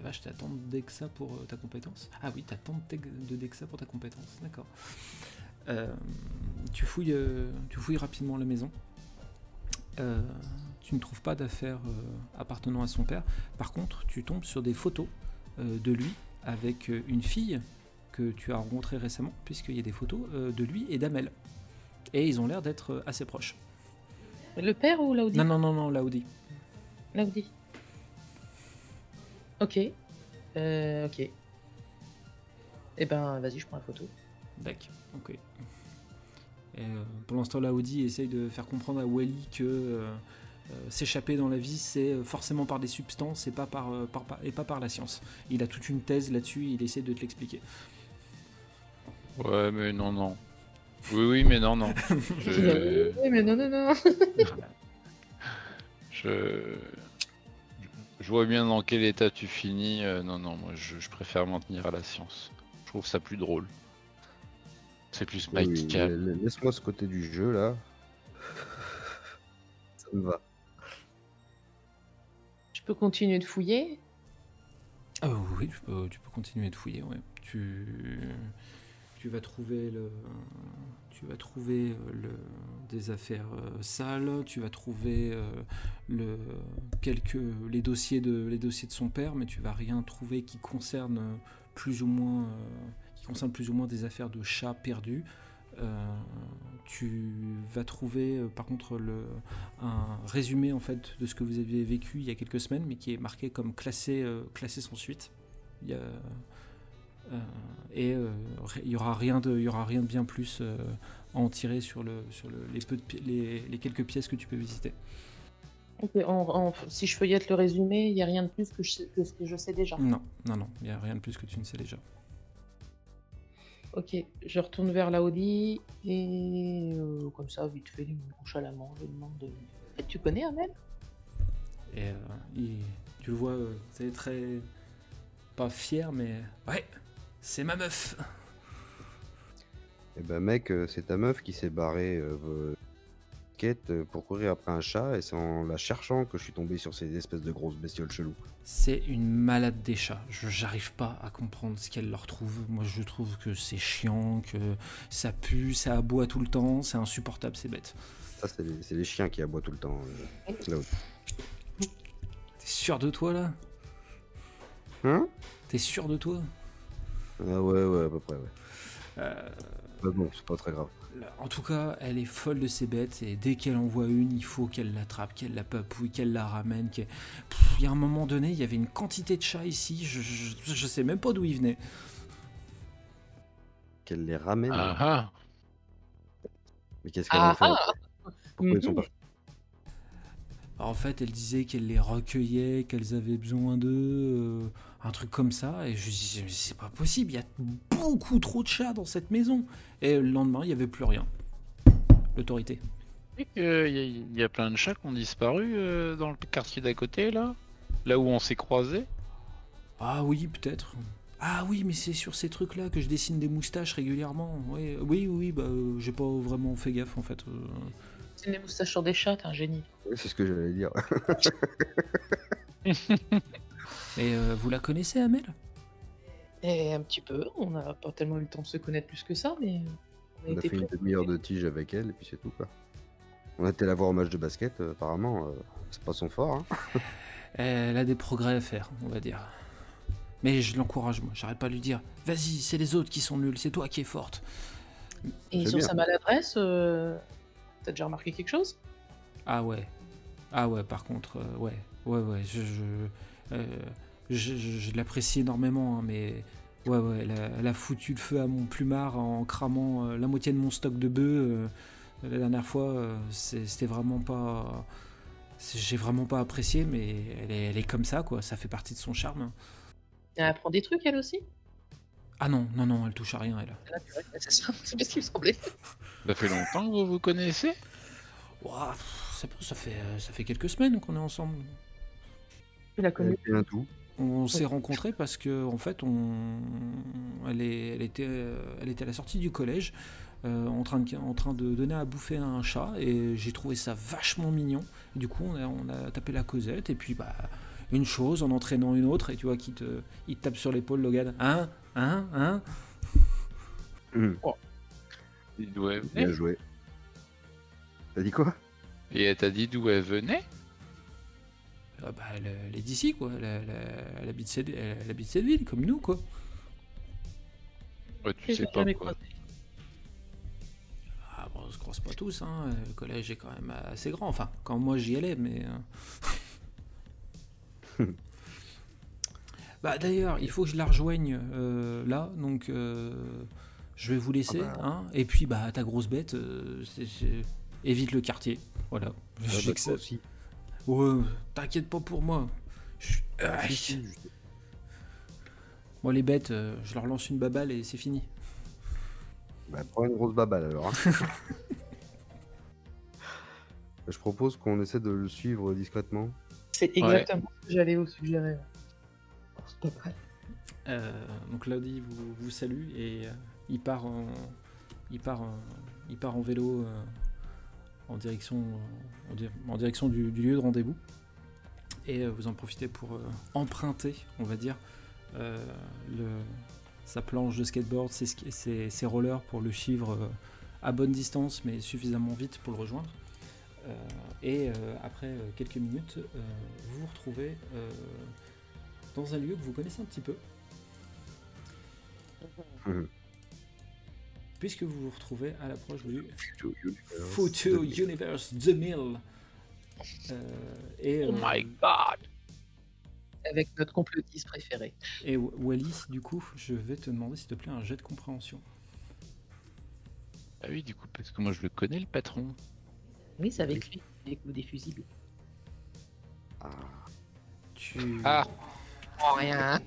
[SPEAKER 1] Vache, t'as tant de Dexa pour euh, ta compétence Ah oui, t'as tant de Dexa pour ta compétence, d'accord. Euh, tu, fouilles, euh, tu fouilles rapidement la maison. tu ne trouves pas d'affaires appartenant à son père. Par contre, tu tombes sur des photos de lui avec une fille que tu as rencontrée récemment, puisqu'il y a des photos de lui et d'Amel. Et ils ont l'air d'être assez proches.
[SPEAKER 2] Le père ou Laudi?
[SPEAKER 1] Non, non, non, non, Laudi.
[SPEAKER 2] Laudi. Ok. Euh, ok. Eh ben, vas-y, je prends la photo.
[SPEAKER 1] D'accord, ok. Et, euh, pour l'instant, la Audi essaye de faire comprendre à Wally que euh, s'échapper dans la vie, c'est forcément par des substances et pas par, et pas par la science. Il a toute une thèse là-dessus, il essaie de te l'expliquer.
[SPEAKER 3] Ouais, mais non, non. Oui, oui, mais non, non.
[SPEAKER 2] Oui, mais non, non, non.
[SPEAKER 3] je... Je vois bien dans quel état tu finis. Euh, non, non, moi je, préfère m'en tenir à la science. Je trouve ça plus drôle. C'est plus Mike
[SPEAKER 4] Laisse-moi ce côté du jeu là. ça me va.
[SPEAKER 2] Je peux continuer de fouiller?
[SPEAKER 1] Ah oui, tu peux, tu peux continuer de fouiller, ouais. Tu, tu vas trouver le, tu vas trouver euh, des affaires euh, sales, tu vas trouver euh, quelques, les, dossiers de, les dossiers de son père, mais tu vas rien trouver qui concerne plus ou moins, qui concerne plus ou moins des affaires de chats perdus. tu vas trouver par contre un résumé en fait de ce que vous avez vécu il y a quelques semaines, mais qui est marqué comme classé, classé sans suite. Et euh, il n'y aura, rien de, y aura rien de bien plus euh, à en tirer sur, le, sur le, les, peu de, les, les, quelques pièces que tu peux visiter.
[SPEAKER 2] si je feuillette le résumé, il n'y a rien de plus que, je, que, ce que je sais déjà.
[SPEAKER 1] Non, non, non, il n'y a rien de plus que tu ne sais déjà.
[SPEAKER 2] Ok, je retourne vers la Audi et euh, comme ça, vite fait, nonchalamment, je demande de... Eh, Tu connais Amel?
[SPEAKER 1] Et euh, il- tu le vois, euh, c'est très. pas fier, mais. Ouais, c'est ma meuf
[SPEAKER 5] Eh ben mec, euh, c'est ta meuf qui s'est barrée euh, quête euh, pour courir après un chat et c'est en la cherchant que je suis tombé sur ces espèces de grosses bestioles cheloues.
[SPEAKER 1] C'est une malade des chats. Je j'arrive pas à comprendre ce qu'elle leur trouve. Moi, je trouve que c'est chiant, que ça pue, ça aboie tout le temps, c'est insupportable, c'est bête.
[SPEAKER 5] Ça, c'est les, chiens qui aboient tout le temps. euh.
[SPEAKER 1] T'es sûr de toi là?
[SPEAKER 5] Hein?
[SPEAKER 1] T'es sûr de toi?
[SPEAKER 5] Ah ouais, ouais, à peu près, ouais.
[SPEAKER 1] Euh,
[SPEAKER 5] Bah bon, c'est pas très grave.
[SPEAKER 1] En tout cas, elle est folle de ses bêtes et dès qu'elle en voit une, il faut qu'elle l'attrape, qu'elle la papouille, qu'elle la ramène. qu'elle- Pff, Il y a un moment donné, il y avait une quantité de chats ici, je, je, je sais même pas d'où ils venaient.
[SPEAKER 5] Qu'elle les ramène.
[SPEAKER 3] Ah ah
[SPEAKER 5] Mais qu'est-ce qu'elle
[SPEAKER 2] Ah
[SPEAKER 5] en fait
[SPEAKER 2] ah
[SPEAKER 5] Pourquoi ils sont
[SPEAKER 2] Mhm.
[SPEAKER 5] partis
[SPEAKER 1] En fait, elle disait qu'elle les recueillait, qu'elles avaient besoin d'eux, euh, un truc comme ça. Et je disais, mais c'est pas possible, il y a beaucoup trop de chats dans cette maison. Et le lendemain, il n'y avait plus rien. L'autorité.
[SPEAKER 3] Sais qu'il y, a- il y a plein de chats qui ont disparu euh, dans le quartier d'à côté, là Là où on s'est croisés
[SPEAKER 1] Ah oui, peut-être. Ah oui, mais c'est sur ces trucs-là que je dessine des moustaches régulièrement. Oui, oui, oui, bah, euh, j'ai pas vraiment fait gaffe en fait. euh.
[SPEAKER 2] C'est les moustaches sur des chats, t'es un génie.
[SPEAKER 5] Ouais, C'est ce que j'allais dire.
[SPEAKER 1] Et euh, vous la connaissez, Amel?
[SPEAKER 2] Et un petit peu, on n'a pas tellement eu le temps de se connaître plus que ça, mais on a
[SPEAKER 5] On a
[SPEAKER 2] été
[SPEAKER 5] fait une demi-heure de tige avec elle et puis c'est tout quoi. On a été la voir au match de basket, euh, apparemment, euh, c'est pas son fort. Hein.
[SPEAKER 1] Elle a des progrès à faire, on va dire. Mais je l'encourage, moi. J'arrête pas de lui dire Vas-y, c'est les autres qui sont nuls, c'est toi qui es forte.
[SPEAKER 2] Et sur
[SPEAKER 5] bien.
[SPEAKER 2] sa maladresse, euh, t'as déjà remarqué quelque chose?
[SPEAKER 1] Ah ouais. Ah ouais, par contre, euh, ouais. Ouais, ouais, je, je, euh, je, je- je l'apprécie énormément, hein, mais ouais, ouais, elle a, elle a foutu le feu à mon plumard en cramant euh, la moitié de mon stock de bœufs. euh, la dernière fois, euh, c'était vraiment pas. J'ai vraiment pas apprécié, mais elle est, elle est comme ça, quoi. Ça fait partie de son charme.
[SPEAKER 2] Elle apprend des trucs, elle aussi?
[SPEAKER 1] Ah non, non, non, elle touche à rien, elle.
[SPEAKER 2] Là, c'est ça, c'est bien ce qui me semblait.
[SPEAKER 3] Ça fait longtemps que vous vous connaissez?
[SPEAKER 1] Ça, ça fait, euh, ça fait quelques semaines qu'on est ensemble.
[SPEAKER 2] Tu l'as connue.
[SPEAKER 1] On s'est rencontrés parce que en fait, on, elle, est, elle, était, euh, elle était à la sortie du collège, euh, en, train de, en train de donner à bouffer à un chat, et j'ai trouvé ça vachement mignon. Et du coup, on a, on a tapé la causette, et puis bah, une chose en entraînant une autre, et tu vois qui te, il te tape sur l'épaule, Logan. Hein, hein, hein?
[SPEAKER 5] Hum,
[SPEAKER 3] D'où elle
[SPEAKER 5] bien joué. T'as dit quoi?
[SPEAKER 3] Et elle t'a dit d'où elle venait?
[SPEAKER 1] Bah, elle, elle est d'ici, quoi. Elle, habite cette, elle, elle habite cette ville, comme nous, quoi.
[SPEAKER 3] Ouais, tu sais pas quoi.
[SPEAKER 1] Ah bon, on se croise pas tous, hein. Le collège est quand même assez grand. Enfin, quand moi j'y allais, mais. euh. bah d'ailleurs, il faut que je la rejoigne euh, là, donc euh, je vais vous laisser.
[SPEAKER 5] Ah bah.
[SPEAKER 1] hein. Et puis, bah, ta grosse bête, euh, c'est- c'est- évite le quartier. Voilà.
[SPEAKER 5] Ah
[SPEAKER 1] Je sais
[SPEAKER 5] bah,
[SPEAKER 1] que ça-
[SPEAKER 5] aussi.
[SPEAKER 1] Ouais, t'inquiète pas pour moi. Je-
[SPEAKER 5] Ah, je-
[SPEAKER 1] Moi, les bêtes, euh, je leur lance une baballe et c'est fini.
[SPEAKER 5] Bah, prends une grosse baballe alors. hein. je propose qu'on essaie de le suivre discrètement.
[SPEAKER 2] C'est exactement ce que j'allais vous suggérer. C'est pas vrai.
[SPEAKER 1] Euh, donc Laudi vous, vous salue et euh, il part en, il part en, il part en vélo euh, en direction, euh, en, di- en direction du, lieu de rendez-vous. Et euh, vous en profitez pour euh, emprunter, on va dire, sa planche de skateboard, ses, ses- ses rollers pour le suivre à bonne distance mais suffisamment vite pour le rejoindre. Et après quelques minutes, vous vous retrouvez dans un lieu que vous connaissez un petit peu.
[SPEAKER 5] Mhm.
[SPEAKER 1] Puisque vous vous retrouvez à l'approche du
[SPEAKER 5] Photo Universe
[SPEAKER 1] Photo
[SPEAKER 5] 2000.
[SPEAKER 1] Universe 2000. Euh, et,
[SPEAKER 3] Oh
[SPEAKER 1] euh,
[SPEAKER 3] my god
[SPEAKER 2] Avec notre complotiste préféré.
[SPEAKER 1] et Wally, du coup, je vais te demander s'il te plaît un jet de compréhension.
[SPEAKER 3] Ah oui, du coup, parce que moi je le connais le patron.
[SPEAKER 2] Oui, c'est avec lui. Avec des fusibles.
[SPEAKER 5] Ah,
[SPEAKER 1] Tu...
[SPEAKER 3] Ah
[SPEAKER 2] Oh, rien.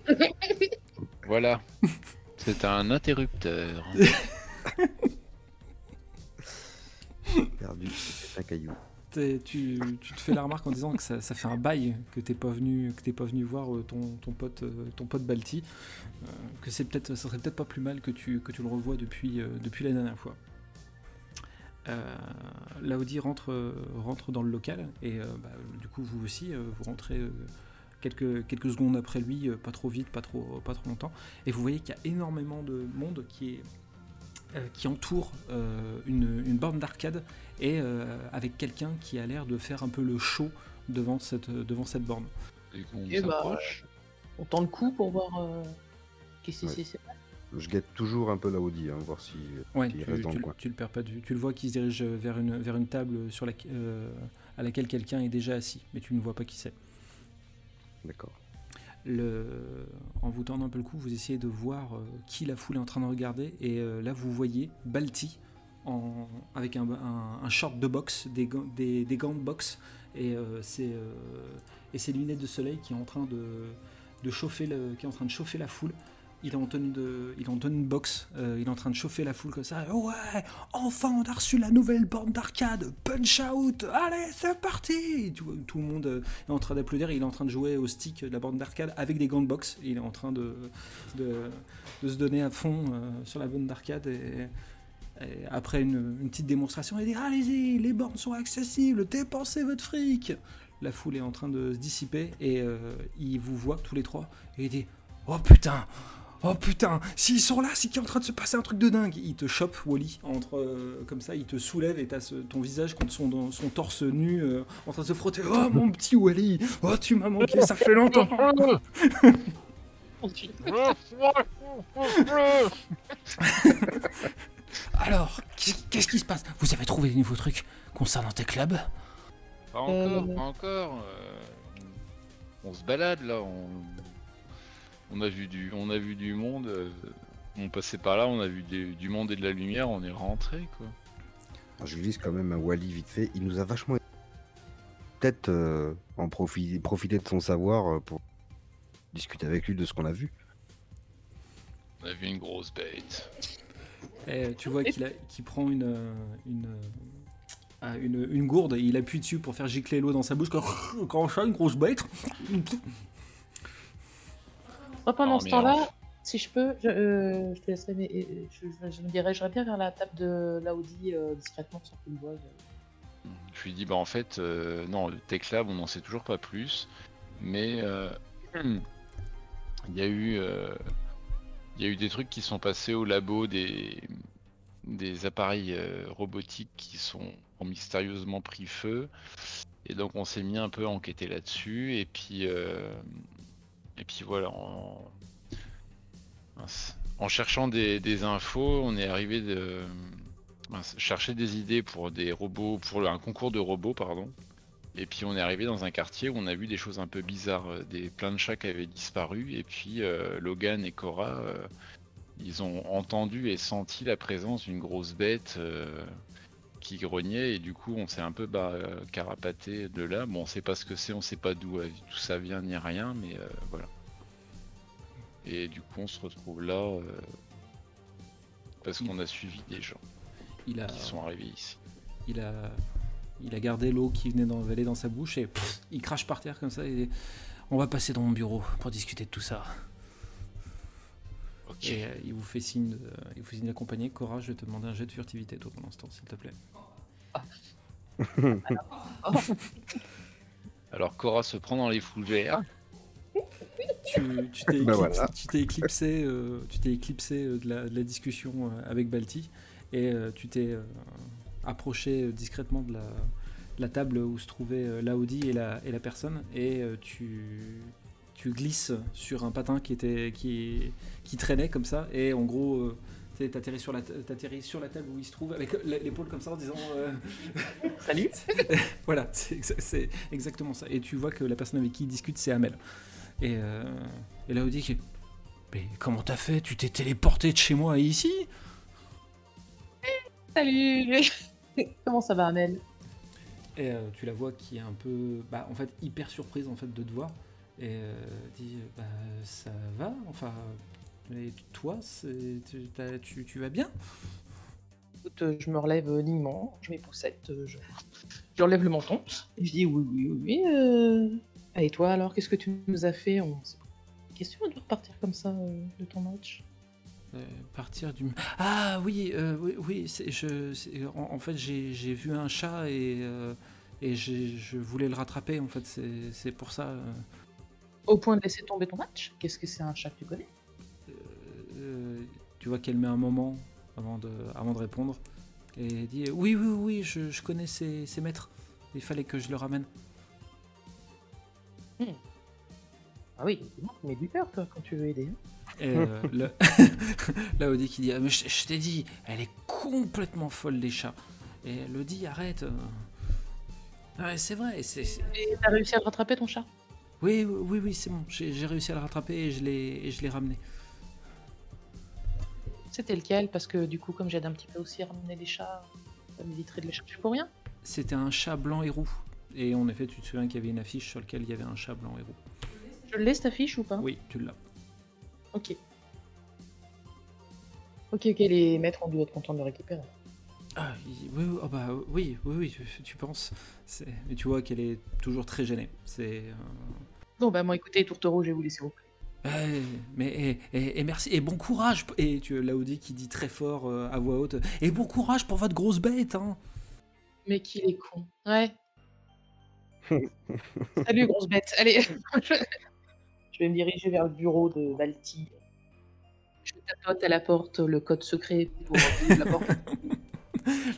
[SPEAKER 3] Voilà. C'est un interrupteur.
[SPEAKER 5] Perdu, c'est un caillou.
[SPEAKER 1] Tu, te fais la remarque en disant que ça, fait un bail que t'es pas venu que t'es pas venu voir euh, ton, ton pote euh, ton pote Balti euh, que c'est peut-être serait peut-être pas plus mal que tu que tu le revois depuis depuis la dernière fois. Euh, Laudi rentre rentre dans le local et bah, du coup vous aussi vous rentrez quelques quelques secondes après lui pas trop vite pas trop pas trop longtemps et vous voyez qu'il y a énormément de monde qui est qui entoure euh, une, une borne d'arcade et euh, avec quelqu'un qui a l'air de faire un peu le show devant cette, devant cette borne.
[SPEAKER 3] Et qu'on
[SPEAKER 2] Eh bah,
[SPEAKER 3] s'approche.
[SPEAKER 2] On tend le coup pour voir euh, qu'est-ce que
[SPEAKER 5] Ouais.
[SPEAKER 2] c'est. c'est-
[SPEAKER 5] Je guette toujours un peu la Audi, hein, voir si.
[SPEAKER 1] Ouais,
[SPEAKER 5] Il
[SPEAKER 1] tu,
[SPEAKER 5] reste dans
[SPEAKER 1] tu
[SPEAKER 5] le
[SPEAKER 1] le-
[SPEAKER 5] coin.
[SPEAKER 1] tu le perds pas de vue. Tu le vois qui se dirige vers une, vers une table sur la, euh, à laquelle quelqu'un est déjà assis, mais tu ne vois pas qui c'est.
[SPEAKER 5] D'accord.
[SPEAKER 1] En vous tendant un peu le cou, vous essayez de voir euh, qui la foule est en train de regarder, et euh, là vous voyez Balti avec un, short de boxe, des, gants- de boxe, et, euh, ses, et ses lunettes de soleil qui est en train de chauffer la foule. Il est en tenue de, il est en boxe, euh, il est en train de chauffer la foule comme ça. Ouais, enfin on a reçu la nouvelle borne d'arcade, punch out, allez c'est parti. Tout, le monde euh, est en train d'applaudir, il est en train de jouer au stick de la borne d'arcade avec des gants de boxe. Il est en train de, se donner à fond euh, sur la borne d'arcade et, après une, petite démonstration, il dit allez-y, les bornes sont accessibles, dépensez votre fric. La foule est en train de se dissiper et il vous voit tous les trois et il dit oh putain. Oh putain, s'ils sont là, c'est qu'il est en train de se passer un truc de dingue. Il te chope, Wally, entre euh, comme ça, il te soulève et t'as ce- ton visage contre son, son torse nu euh, en train de se frotter. Oh mon petit Wally, oh tu m'as manqué, ça fait longtemps. Alors, qu'est- qu'est-ce qui se passe? Vous avez trouvé des nouveaux trucs concernant tes clubs?
[SPEAKER 3] Pas encore,
[SPEAKER 2] Euh,
[SPEAKER 3] pas encore. euh, on se balade là. On... on a vu du, on a vu du monde. euh, on passait par là, on a vu des- du monde et de la lumière. On est rentré quoi.
[SPEAKER 5] Alors, Je glisse quand même un Wally vite fait. Il nous a vachement. Peut-être euh, en profi- profiter de son savoir euh, pour discuter avec lui de ce qu'on a vu.
[SPEAKER 3] On a vu une grosse bête.
[SPEAKER 1] Et tu vois qu'il a- qu'il prend une, euh, une, euh, ah, une, une gourde et il appuie dessus pour faire gicler l'eau dans sa bouche. Quand, quand on chat, une grosse bête.
[SPEAKER 2] Moi, pendant ce temps-là, si je peux, je, euh, je te laisserai, mais euh, je, je- je me dirigerai bien vers la table de Laudi euh, discrètement sans voie.
[SPEAKER 3] Je lui dis bah en fait euh, non le Tech Lab on n'en sait toujours pas plus, mais il y a eu il y a eu des trucs qui sont passés au labo des des appareils robotiques qui sont ont mystérieusement pris feu et donc on s'est mis un peu à enquêter là-dessus et puis euh, et puis voilà en, cherchant des, infos on est arrivé de chercher des idées pour des robots pour un concours de robots pardon. Et puis on est arrivé dans un quartier où on a vu des choses un peu bizarres, euh, des plein de chats qui avaient disparu, et puis euh, Logan et Cora, euh, ils ont entendu et senti la présence d'une grosse bête qui grognait, et du coup on s'est un peu bah, euh, carapaté de là. Bon, on sait pas ce que c'est, on sait pas d'où euh, d'où ça vient ni rien, mais euh, voilà. Et du coup on se retrouve là euh, parce qu'on a suivi des gens
[SPEAKER 1] Il a,
[SPEAKER 3] qui sont arrivés ici.
[SPEAKER 1] il a, il a gardé l'eau qui venait d'envaler dans sa bouche et pff, il crache par terre comme ça. Et on va passer dans mon bureau pour discuter de tout ça.
[SPEAKER 3] Ok.
[SPEAKER 1] Et euh, il vous fait signe, de- il vous fait signe d'accompagner. Cora, je vais te demander un jet de furtivité toi ce temps, s'il te plaît.
[SPEAKER 3] Alors Cora se prend dans les fougères.
[SPEAKER 1] tu tu t'es
[SPEAKER 5] Bah
[SPEAKER 1] éclipsé,
[SPEAKER 5] voilà.
[SPEAKER 1] tu t'es éclipsé, euh, tu t'es éclipsé euh, de, la, de la discussion euh, avec Balti et euh, tu t'es euh, approché euh, discrètement de la, de la table où se trouvait euh, Laudi et la, et la personne et euh, tu, tu glisses sur un patin qui, était, qui, qui traînait comme ça et en gros euh, tu t'atterris sur, la sur la table où il se trouve avec l'épaule comme ça en disant euh,
[SPEAKER 2] Salut
[SPEAKER 1] voilà, c'est exa- c'est exactement ça. Et tu vois que la personne avec qui il discute, c'est Amel. Et, euh, et là, dit qui Mais comment t'as fait? Tu t'es téléporté de chez moi à ici?
[SPEAKER 2] Salut Comment ça va, Amel?
[SPEAKER 1] Et euh, tu la vois qui est un peu, bah, en fait, hyper surprise en fait de te voir. Et euh, dit Bah, ça va Enfin, Et toi, c'est- tu, tu- tu vas bien?
[SPEAKER 2] Écoute, euh, je me relève euh, lignement, je mets poussette, euh, je... je relève le menton, et je dis oui, oui, oui, oui. euh. Ah, et toi alors, qu'est-ce que tu nous as fait? On questions de repartir comme ça euh, de ton match
[SPEAKER 1] Euh, Partir du... Ah oui, euh, oui, oui je, en, en fait j'ai vu un chat et, euh, et je voulais le rattraper, en fait, c'est c'est pour ça. Euh,
[SPEAKER 2] Au point de laisser tomber ton match Qu'est-ce que c'est un chat que tu connais?
[SPEAKER 1] Euh, tu vois qu'elle met un moment avant de, avant de répondre et elle dit oui oui oui je, je connais ses, ses maîtres il fallait que je le ramène
[SPEAKER 2] Ah oui, tu mets du cœur toi quand tu veux aider. hein.
[SPEAKER 1] et euh, le- là Audi qui dit Ah, mais je, je t'ai dit elle est complètement folle des chats et elle le dit arrête euh. ouais c'est vrai
[SPEAKER 2] Et t'as réussi à rattraper ton chat?
[SPEAKER 1] Oui oui oui, c'est bon. J'ai réussi à le rattraper et je l'ai et je l'ai ramené.
[SPEAKER 2] C'était lequel? Parce que du coup, comme j'aide un petit peu aussi à ramener les chats, ça m'éviterait de les chercher pour rien.
[SPEAKER 1] c'était un chat blanc et roux. Et en effet tu te souviens qu'il y avait une affiche sur laquelle il y avait un chat blanc et roux.
[SPEAKER 2] Je le laisse ta fiche ou pas?
[SPEAKER 1] Oui tu l'as.
[SPEAKER 2] Ok. Ok, ok, les maîtres ont dû être contents de le récupérer.
[SPEAKER 1] Ah, il- oui, oui, ah bah, oui, oui, oui, tu- tu penses. C'est- Mais tu vois qu'elle est toujours très gênée. C'est. euh,
[SPEAKER 2] Bon, bah, moi, écoutez, Tourtereau, je vais vous laisser vous.
[SPEAKER 1] eh, mais et, et- et merci et bon courage. Et tu Laudi qui dit très fort euh, à voix haute. Et bon courage pour votre grosse bête. Hein.
[SPEAKER 2] Mais qu'il est con. Ouais. Salut, grosse bête. Allez, je... vais me diriger vers le bureau de Balti. Je tapote à la porte le code secret pour la porte.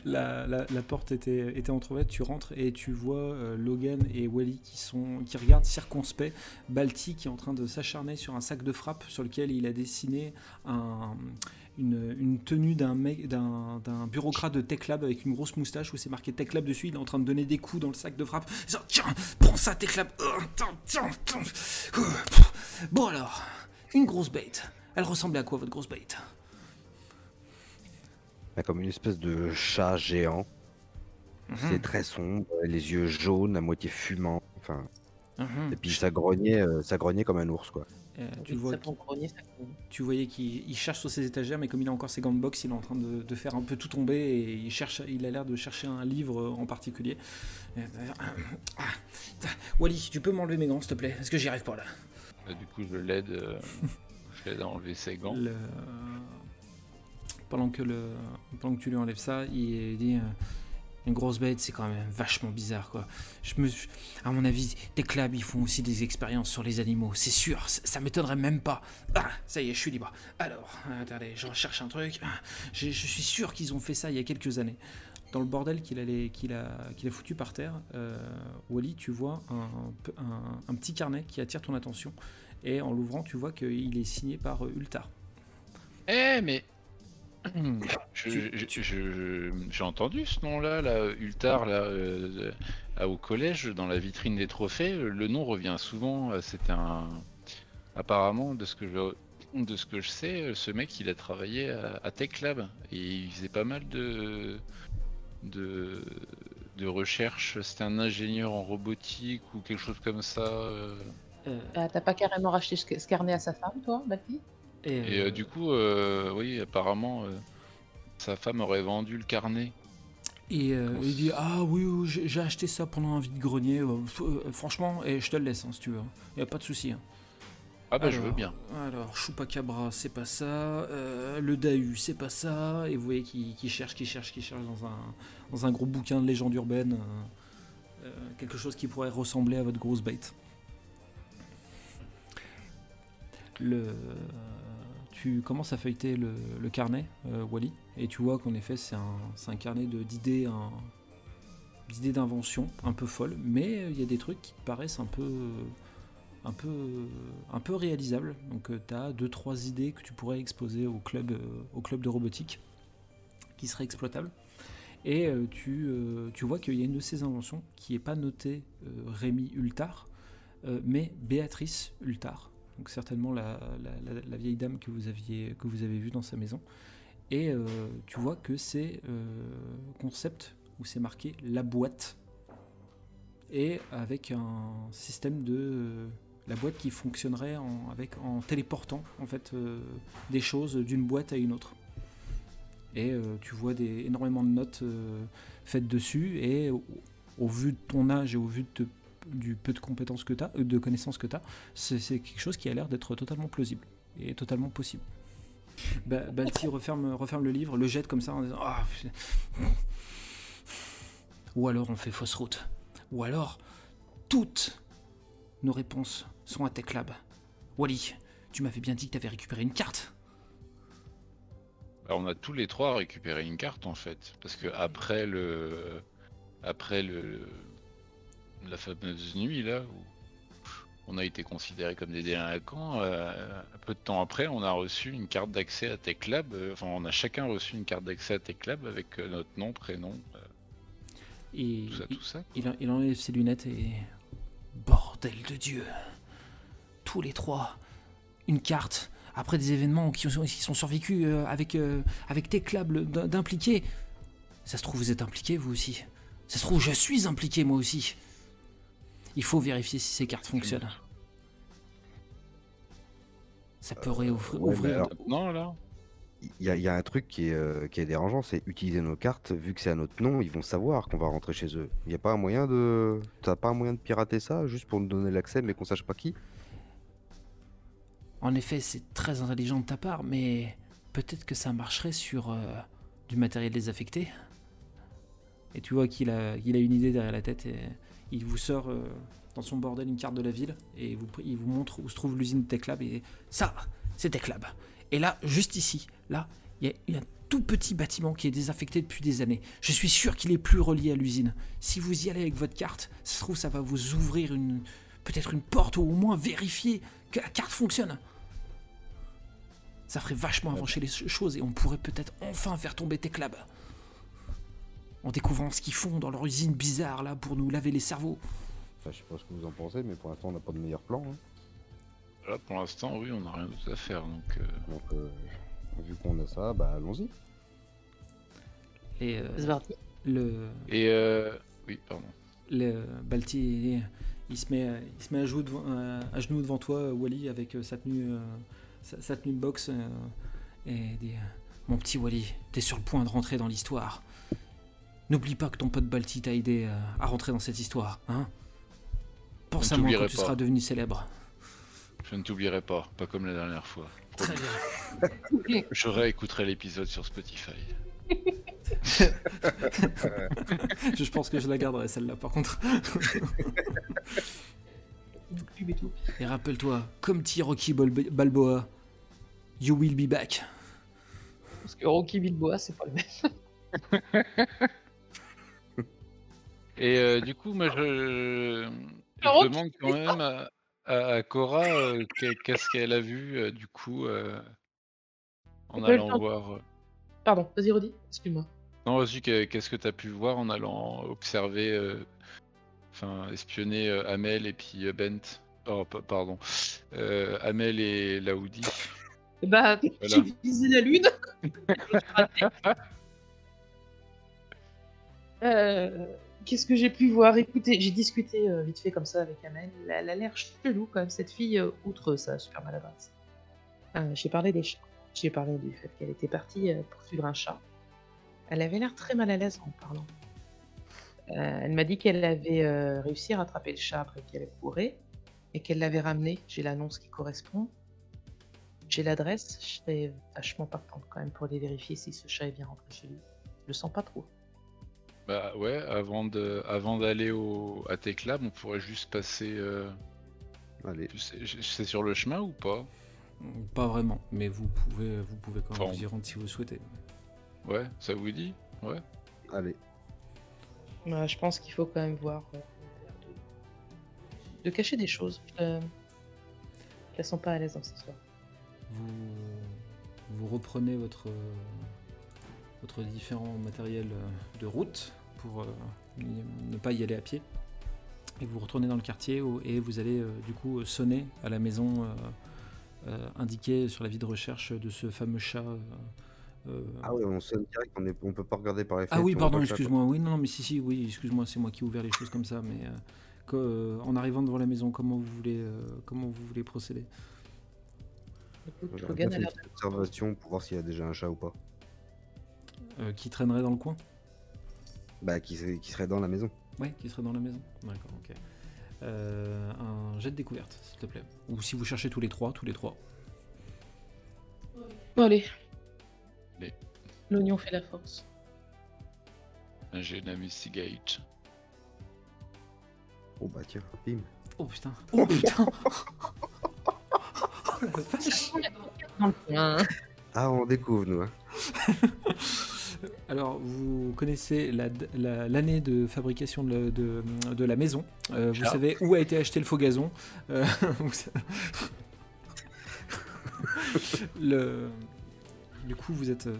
[SPEAKER 1] La, porte était, était entrouverte. Tu rentres et tu vois euh, Logan et Wally qui sont qui regardent circonspect. Balti qui est en train de s'acharner sur un sac de frappe sur lequel il a dessiné un- une, une tenue d'un mec d'un bureaucrate de Tech Lab avec une grosse moustache où c'est marqué Tech Lab dessus. Il est en train de donner des coups dans le sac de frappe. Genre, tiens, prends ça Tech Lab. Tiens. Euh, Bon alors, une grosse bête. Elle ressemblait à quoi votre grosse bête?
[SPEAKER 4] Bah, Comme une espèce de chat géant.
[SPEAKER 1] Mhm.
[SPEAKER 4] C'est très sombre, les yeux jaunes, à moitié fumants. Enfin,
[SPEAKER 1] Mhm.
[SPEAKER 4] et puis ça grognait, euh, ça grognait comme un ours, quoi.
[SPEAKER 1] Euh, tu vois voyais qu'il il cherche sur ses étagères, mais comme il a encore ses gants de boxe, il est en train de, de faire un peu tout tomber et il, cherche, il a l'air de chercher un livre en particulier. Euh, ah, ah, Wally, tu peux m'enlever mes gants, s'il te plaît? Parce que j'y arrive pas là.
[SPEAKER 3] Bah, du coup, je l'aide euh, je l'aide à enlever ses gants.
[SPEAKER 1] Le- Pendant, que le... Pendant que tu lui enlèves ça, il dit euh, Une grosse bête, c'est quand même vachement bizarre, quoi. Je me... À mon avis, des clubs, ils font aussi des expériences sur les animaux, c'est sûr, ça, ça m'étonnerait même pas. Ah, ça y est, je suis libre. Alors, attendez, je recherche un truc. Ah, Je suis sûr qu'ils ont fait ça il y a quelques années. Dans le bordel qu'il qu'il a, qu'il a foutu par terre, euh, Wally, tu vois un, un- petit carnet qui attire ton attention. Et en l'ouvrant, tu vois qu'il est signé par euh, Ultar.
[SPEAKER 3] Eh, mais. J'ai entendu ce nom-là, là, Ultar, là, euh, au collège, dans la vitrine des trophées. Le nom revient souvent. euh, C'était un. Apparemment, de ce que je, de ce que je sais, euh, ce mec, il a travaillé à, à Tech Lab et il faisait pas mal de. de, de recherches. C'était un ingénieur en robotique ou quelque chose comme ça. euh.
[SPEAKER 1] Euh,
[SPEAKER 2] Ah, T'as pas carrément racheté ce, carnet à sa femme, toi, Balti
[SPEAKER 1] et,
[SPEAKER 3] Et euh, du coup, euh, oui, apparemment, euh, sa femme aurait vendu le carnet.
[SPEAKER 1] Et il dit Ah oui, oui, j'ai acheté ça pendant un vide-grenier. franchement, et je te le laisse hein, si tu veux. Y a pas de souci. hein.
[SPEAKER 3] Ah bah je veux bien.
[SPEAKER 1] Alors, Chupacabra, c'est pas ça. le Dahu, c'est pas ça. Et vous voyez qu'il cherche, qu'il cherche, qu'il cherche dans un, dans un gros bouquin de légende urbaine. quelque chose qui pourrait ressembler à votre grosse bête. Le, tu commences à feuilleter le, carnet, euh, Wally, et tu vois qu'en effet, c'est un, carnet d'idées d'idées d'invention un peu folles, mais il y a des trucs qui te paraissent un peu un peu, un peu réalisable. Donc tu as deux trois idées que tu pourrais exposer au club, euh, au club de robotique qui seraient exploitables. Et euh, tu, euh, tu vois qu'il y a une de ces inventions qui n'est pas notée euh, Rémi Ultar, euh, mais Béatrice Ultar. Donc certainement la, vieille dame que vous, aviez, que avez vue dans sa maison. Et euh, tu vois que c'est euh, concept où c'est marqué la boîte et avec un système de, la boîte qui fonctionnerait en, avec, en téléportant en fait euh, des choses d'une boîte à une autre. Et euh, tu vois des, énormément de notes euh, faites dessus et au, au vu de ton âge et au vu de du peu de compétences que tu as, de connaissances que tu as, c'est quelque chose qui a l'air d'être totalement plausible et totalement possible. Ba- Balti referme, referme le livre, le jette comme ça en disant Ah. Ou alors on fait fausse route. Ou alors toutes nos réponses sont à Tech Lab. Wally, tu m'avais bien dit que tu avais récupéré une carte.
[SPEAKER 3] Bah, on a tous les trois récupéré une carte en fait, parce que après le, après le, la fameuse nuit là où on a été considérés comme des délinquants, euh, un peu de temps après, on a reçu une carte d'accès à Tech Lab. euh, Enfin, on a chacun reçu une carte d'accès à Tech Lab avec euh, notre nom, prénom,
[SPEAKER 1] Et
[SPEAKER 3] tout ça,
[SPEAKER 1] il,
[SPEAKER 3] tout ça.
[SPEAKER 1] il, il enlève ses lunettes et. Bordel de Dieu Tous les trois, une carte, après des événements qui, ont- qui sont survécus avec, avec Tech Lab le- d'im- d'impliqués. Ça se trouve, vous êtes impliqués, vous aussi. Ça se trouve, je suis impliqué, moi aussi. Il faut vérifier si ces cartes fonctionnent. Ça pourrait ouvrir.
[SPEAKER 4] ouais, mais
[SPEAKER 1] ouvrir
[SPEAKER 4] alors-
[SPEAKER 3] Non là.
[SPEAKER 4] Il y, a- il y a un truc qui est, euh, qui est dérangeant, c'est utiliser nos cartes, vu que c'est à notre nom, ils vont savoir qu'on va rentrer chez eux. Il n'y a pas un moyen de. T'as pas un moyen de pirater ça, juste pour nous donner l'accès, mais qu'on sache pas qui?
[SPEAKER 1] En effet, c'est très intelligent de ta part, mais peut-être que ça marcherait sur euh, du matériel désaffecté. Et tu vois qu'il a, il a une idée derrière la tête et il vous sort euh, dans son bordel une carte de la ville et vous, il vous montre où se trouve l'usine Tech Lab et ça, c'est Tech Lab. Et là, juste ici, là, il y, a- il y a un tout petit bâtiment qui est désaffecté depuis des années. Je suis sûr qu'il est plus relié à l'usine. Si vous y allez avec votre carte, ça se trouve ça va vous ouvrir une peut-être une porte ou au moins vérifier que la carte fonctionne. Ça ferait vachement avancer les ch- choses et on pourrait peut-être enfin faire tomber Tech Lab. En découvrant ce qu'ils font dans leur usine bizarre là pour nous laver les cerveaux.
[SPEAKER 5] Enfin, je sais pas ce que vous en pensez, mais pour l'instant, on n'a pas de meilleur plan. hein.
[SPEAKER 3] Là pour l'instant, oui, on n'a rien d'autre à faire. Donc, euh,
[SPEAKER 5] Donc, euh, vu qu'on a ça, bah allons-y.
[SPEAKER 1] Et euh,
[SPEAKER 2] C'est parti.
[SPEAKER 1] le,
[SPEAKER 3] Et euh... oui, pardon.
[SPEAKER 1] le Balti, il se met, il se met à, genoux devant, euh, à genoux devant toi, Wally, avec euh, sa tenue, euh, sa, sa tenue de boxe, euh, et dit euh, Mon petit Wally, t'es sur le point de rentrer dans l'histoire. N'oublie pas que ton pote Balti t'a aidé euh, à rentrer dans cette histoire, hein Pense
[SPEAKER 3] Je
[SPEAKER 1] à moi quand tu
[SPEAKER 3] pas.
[SPEAKER 1] seras devenu célèbre.
[SPEAKER 3] Je ne t'oublierai pas, pas comme la dernière fois.
[SPEAKER 1] Très bien.
[SPEAKER 3] Je réécouterai l'épisode sur Spotify.
[SPEAKER 1] je pense que je la garderai celle-là par contre.
[SPEAKER 2] Et
[SPEAKER 1] rappelle-toi, comme dit Rocky Balb- Balboa, you will be back.
[SPEAKER 2] Parce que Rocky Bilboa, c'est pas le même.
[SPEAKER 3] Et euh, du coup, moi, je, demande quand même à, à- à Cora euh, qu'est- qu'est-ce qu'elle a vu, euh, du coup, en allant
[SPEAKER 2] temps.
[SPEAKER 3] voir.
[SPEAKER 2] Pardon, vas-y, redis. Excuse-moi.
[SPEAKER 3] Non, vas-y, qu'est- qu'est-ce que tu as pu voir en allant observer, enfin, espionner Amel et puis Bent? Oh, pa- pardon. Amel et Laoudi.
[SPEAKER 2] Bah, j'ai visé la lune. Euh, Qu'est-ce que j'ai pu voir? Écoutez, j'ai discuté euh, vite fait comme ça avec Amel. Elle, a l'air chelou quand même, cette fille, euh, outre sa super maladresse. Euh, j'ai parlé des chats. J'ai parlé du fait qu'elle était partie poursuivre un chat. Elle avait l'air très mal à l'aise en parlant. Elle m'a dit qu'elle avait réussi à rattraper le chat après qu'elle courait et qu'elle l'avait ramené. J'ai l'annonce qui correspond. J'ai l'adresse. Je serais vachement partante quand même pour aller vérifier si ce chat est bien rentré chez lui. Je le sens pas trop.
[SPEAKER 3] Bah ouais, avant de, avant d'aller au à Tech Lab, on pourrait juste passer. euh,
[SPEAKER 5] Allez.
[SPEAKER 3] tu sais, c'est sur le chemin ou pas?
[SPEAKER 1] Pas vraiment, mais vous pouvez, vous pouvez quand même
[SPEAKER 3] Enfin,
[SPEAKER 1] vous y rendre si vous souhaitez.
[SPEAKER 3] Ouais, ça vous dit? Ouais.
[SPEAKER 5] Allez.
[SPEAKER 2] Ouais, je pense qu'il faut quand même voir. euh, de... de cacher des choses. Je, euh, je la sens pas à l'aise dans cette histoire.
[SPEAKER 1] Vous, vous reprenez votre, votre différent matériel euh, de route pour euh, ne pas y aller à pied. Et vous retournez dans le quartier où- et vous allez euh, du coup sonner à la maison euh, euh, indiquée sur la vie de recherche de ce fameux chat. euh, euh,
[SPEAKER 5] Ah ouais, on sonne direct, on, est... on peut pas regarder par les
[SPEAKER 1] Ah
[SPEAKER 5] fenêtres.
[SPEAKER 1] oui,
[SPEAKER 5] on voit
[SPEAKER 1] pardon, excuse-moi. Oui, non, mais si, si, oui, excuse-moi, c'est moi qui ai ouvert les choses comme ça. Mais euh, que- euh, en arrivant devant la maison, comment vous voulez, euh, comment vous voulez procéder?
[SPEAKER 2] Écoute,
[SPEAKER 4] une petite observation pour voir s'il y a déjà un chat ou pas.
[SPEAKER 1] Euh, Qui traînerait dans le coin?
[SPEAKER 4] Bah, qui, serait- qui serait dans la maison.
[SPEAKER 1] Ouais, qui serait dans la maison. D'accord, ok. Euh, un jet de découverte, s'il te plaît. Ou si vous cherchez tous les trois, tous les trois.
[SPEAKER 2] Bon, allez.
[SPEAKER 3] Allez.
[SPEAKER 2] L'oignon fait la force.
[SPEAKER 3] J'ai une investigate.
[SPEAKER 4] Oh bah tiens, bim.
[SPEAKER 1] Oh putain. Oh putain. Oh la vache.
[SPEAKER 2] Dans le coin.
[SPEAKER 4] Ah, on découvre, nous. Hein.
[SPEAKER 1] Alors, vous connaissez la- la- l'année de fabrication de, la- de- de la maison. Euh, vous
[SPEAKER 3] Ah.
[SPEAKER 1] savez où a été acheté le faux gazon. Euh, le... Du coup, vous êtes euh,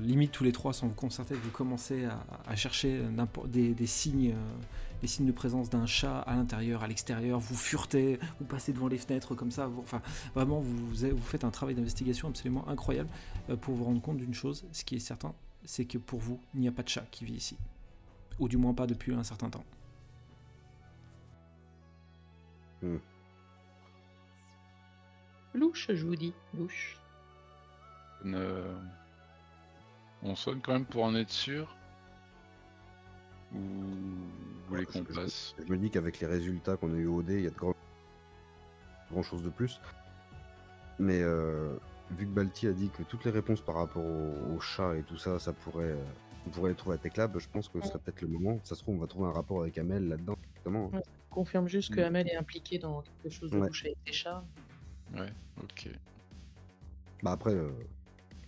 [SPEAKER 1] limite tous les trois sans vous concerter. Vous commencez à, à chercher des, des signes, euh, des signes de présence d'un chat à l'intérieur, à l'extérieur. Vous furetez, vous passez devant les fenêtres comme ça. vous- enfin, vraiment, vous, vous faites un travail d'investigation absolument incroyable euh, pour vous rendre compte d'une chose. Ce qui est certain, c'est que pour vous, il n'y a pas de chat qui vit ici. Ou du moins pas depuis un certain temps.
[SPEAKER 2] Louche, je vous dis. Louche.
[SPEAKER 3] Euh, On sonne quand même pour en être sûr Ou vous voulez qu'on
[SPEAKER 4] je-
[SPEAKER 3] passe
[SPEAKER 4] Je me dis qu'avec les résultats qu'on a eu au dé, il y a de grand... grand chose de plus. Mais euh, vu que Balti a dit que toutes les réponses par rapport au, au chat et tout ça, ça pourrait, euh, on pourrait les trouver à Teclab, je pense que ce serait peut-être le moment. Ça se trouve, on va trouver un rapport avec Amel là-dedans.
[SPEAKER 2] Ouais. Confirme juste que
[SPEAKER 3] Mm.
[SPEAKER 2] Amel est impliqué dans quelque chose de
[SPEAKER 4] Ouais.
[SPEAKER 2] louche avec ses chats.
[SPEAKER 3] Ouais, ok.
[SPEAKER 4] Bah après, euh,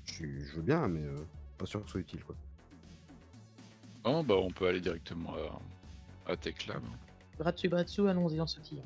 [SPEAKER 4] je, veux bien, mais euh, pas sûr que ce soit utile. Quoi.
[SPEAKER 3] Bon, bah on peut aller directement à, à Tech Lab.
[SPEAKER 2] Bras dessus, bras dessous, allons-y en sautille.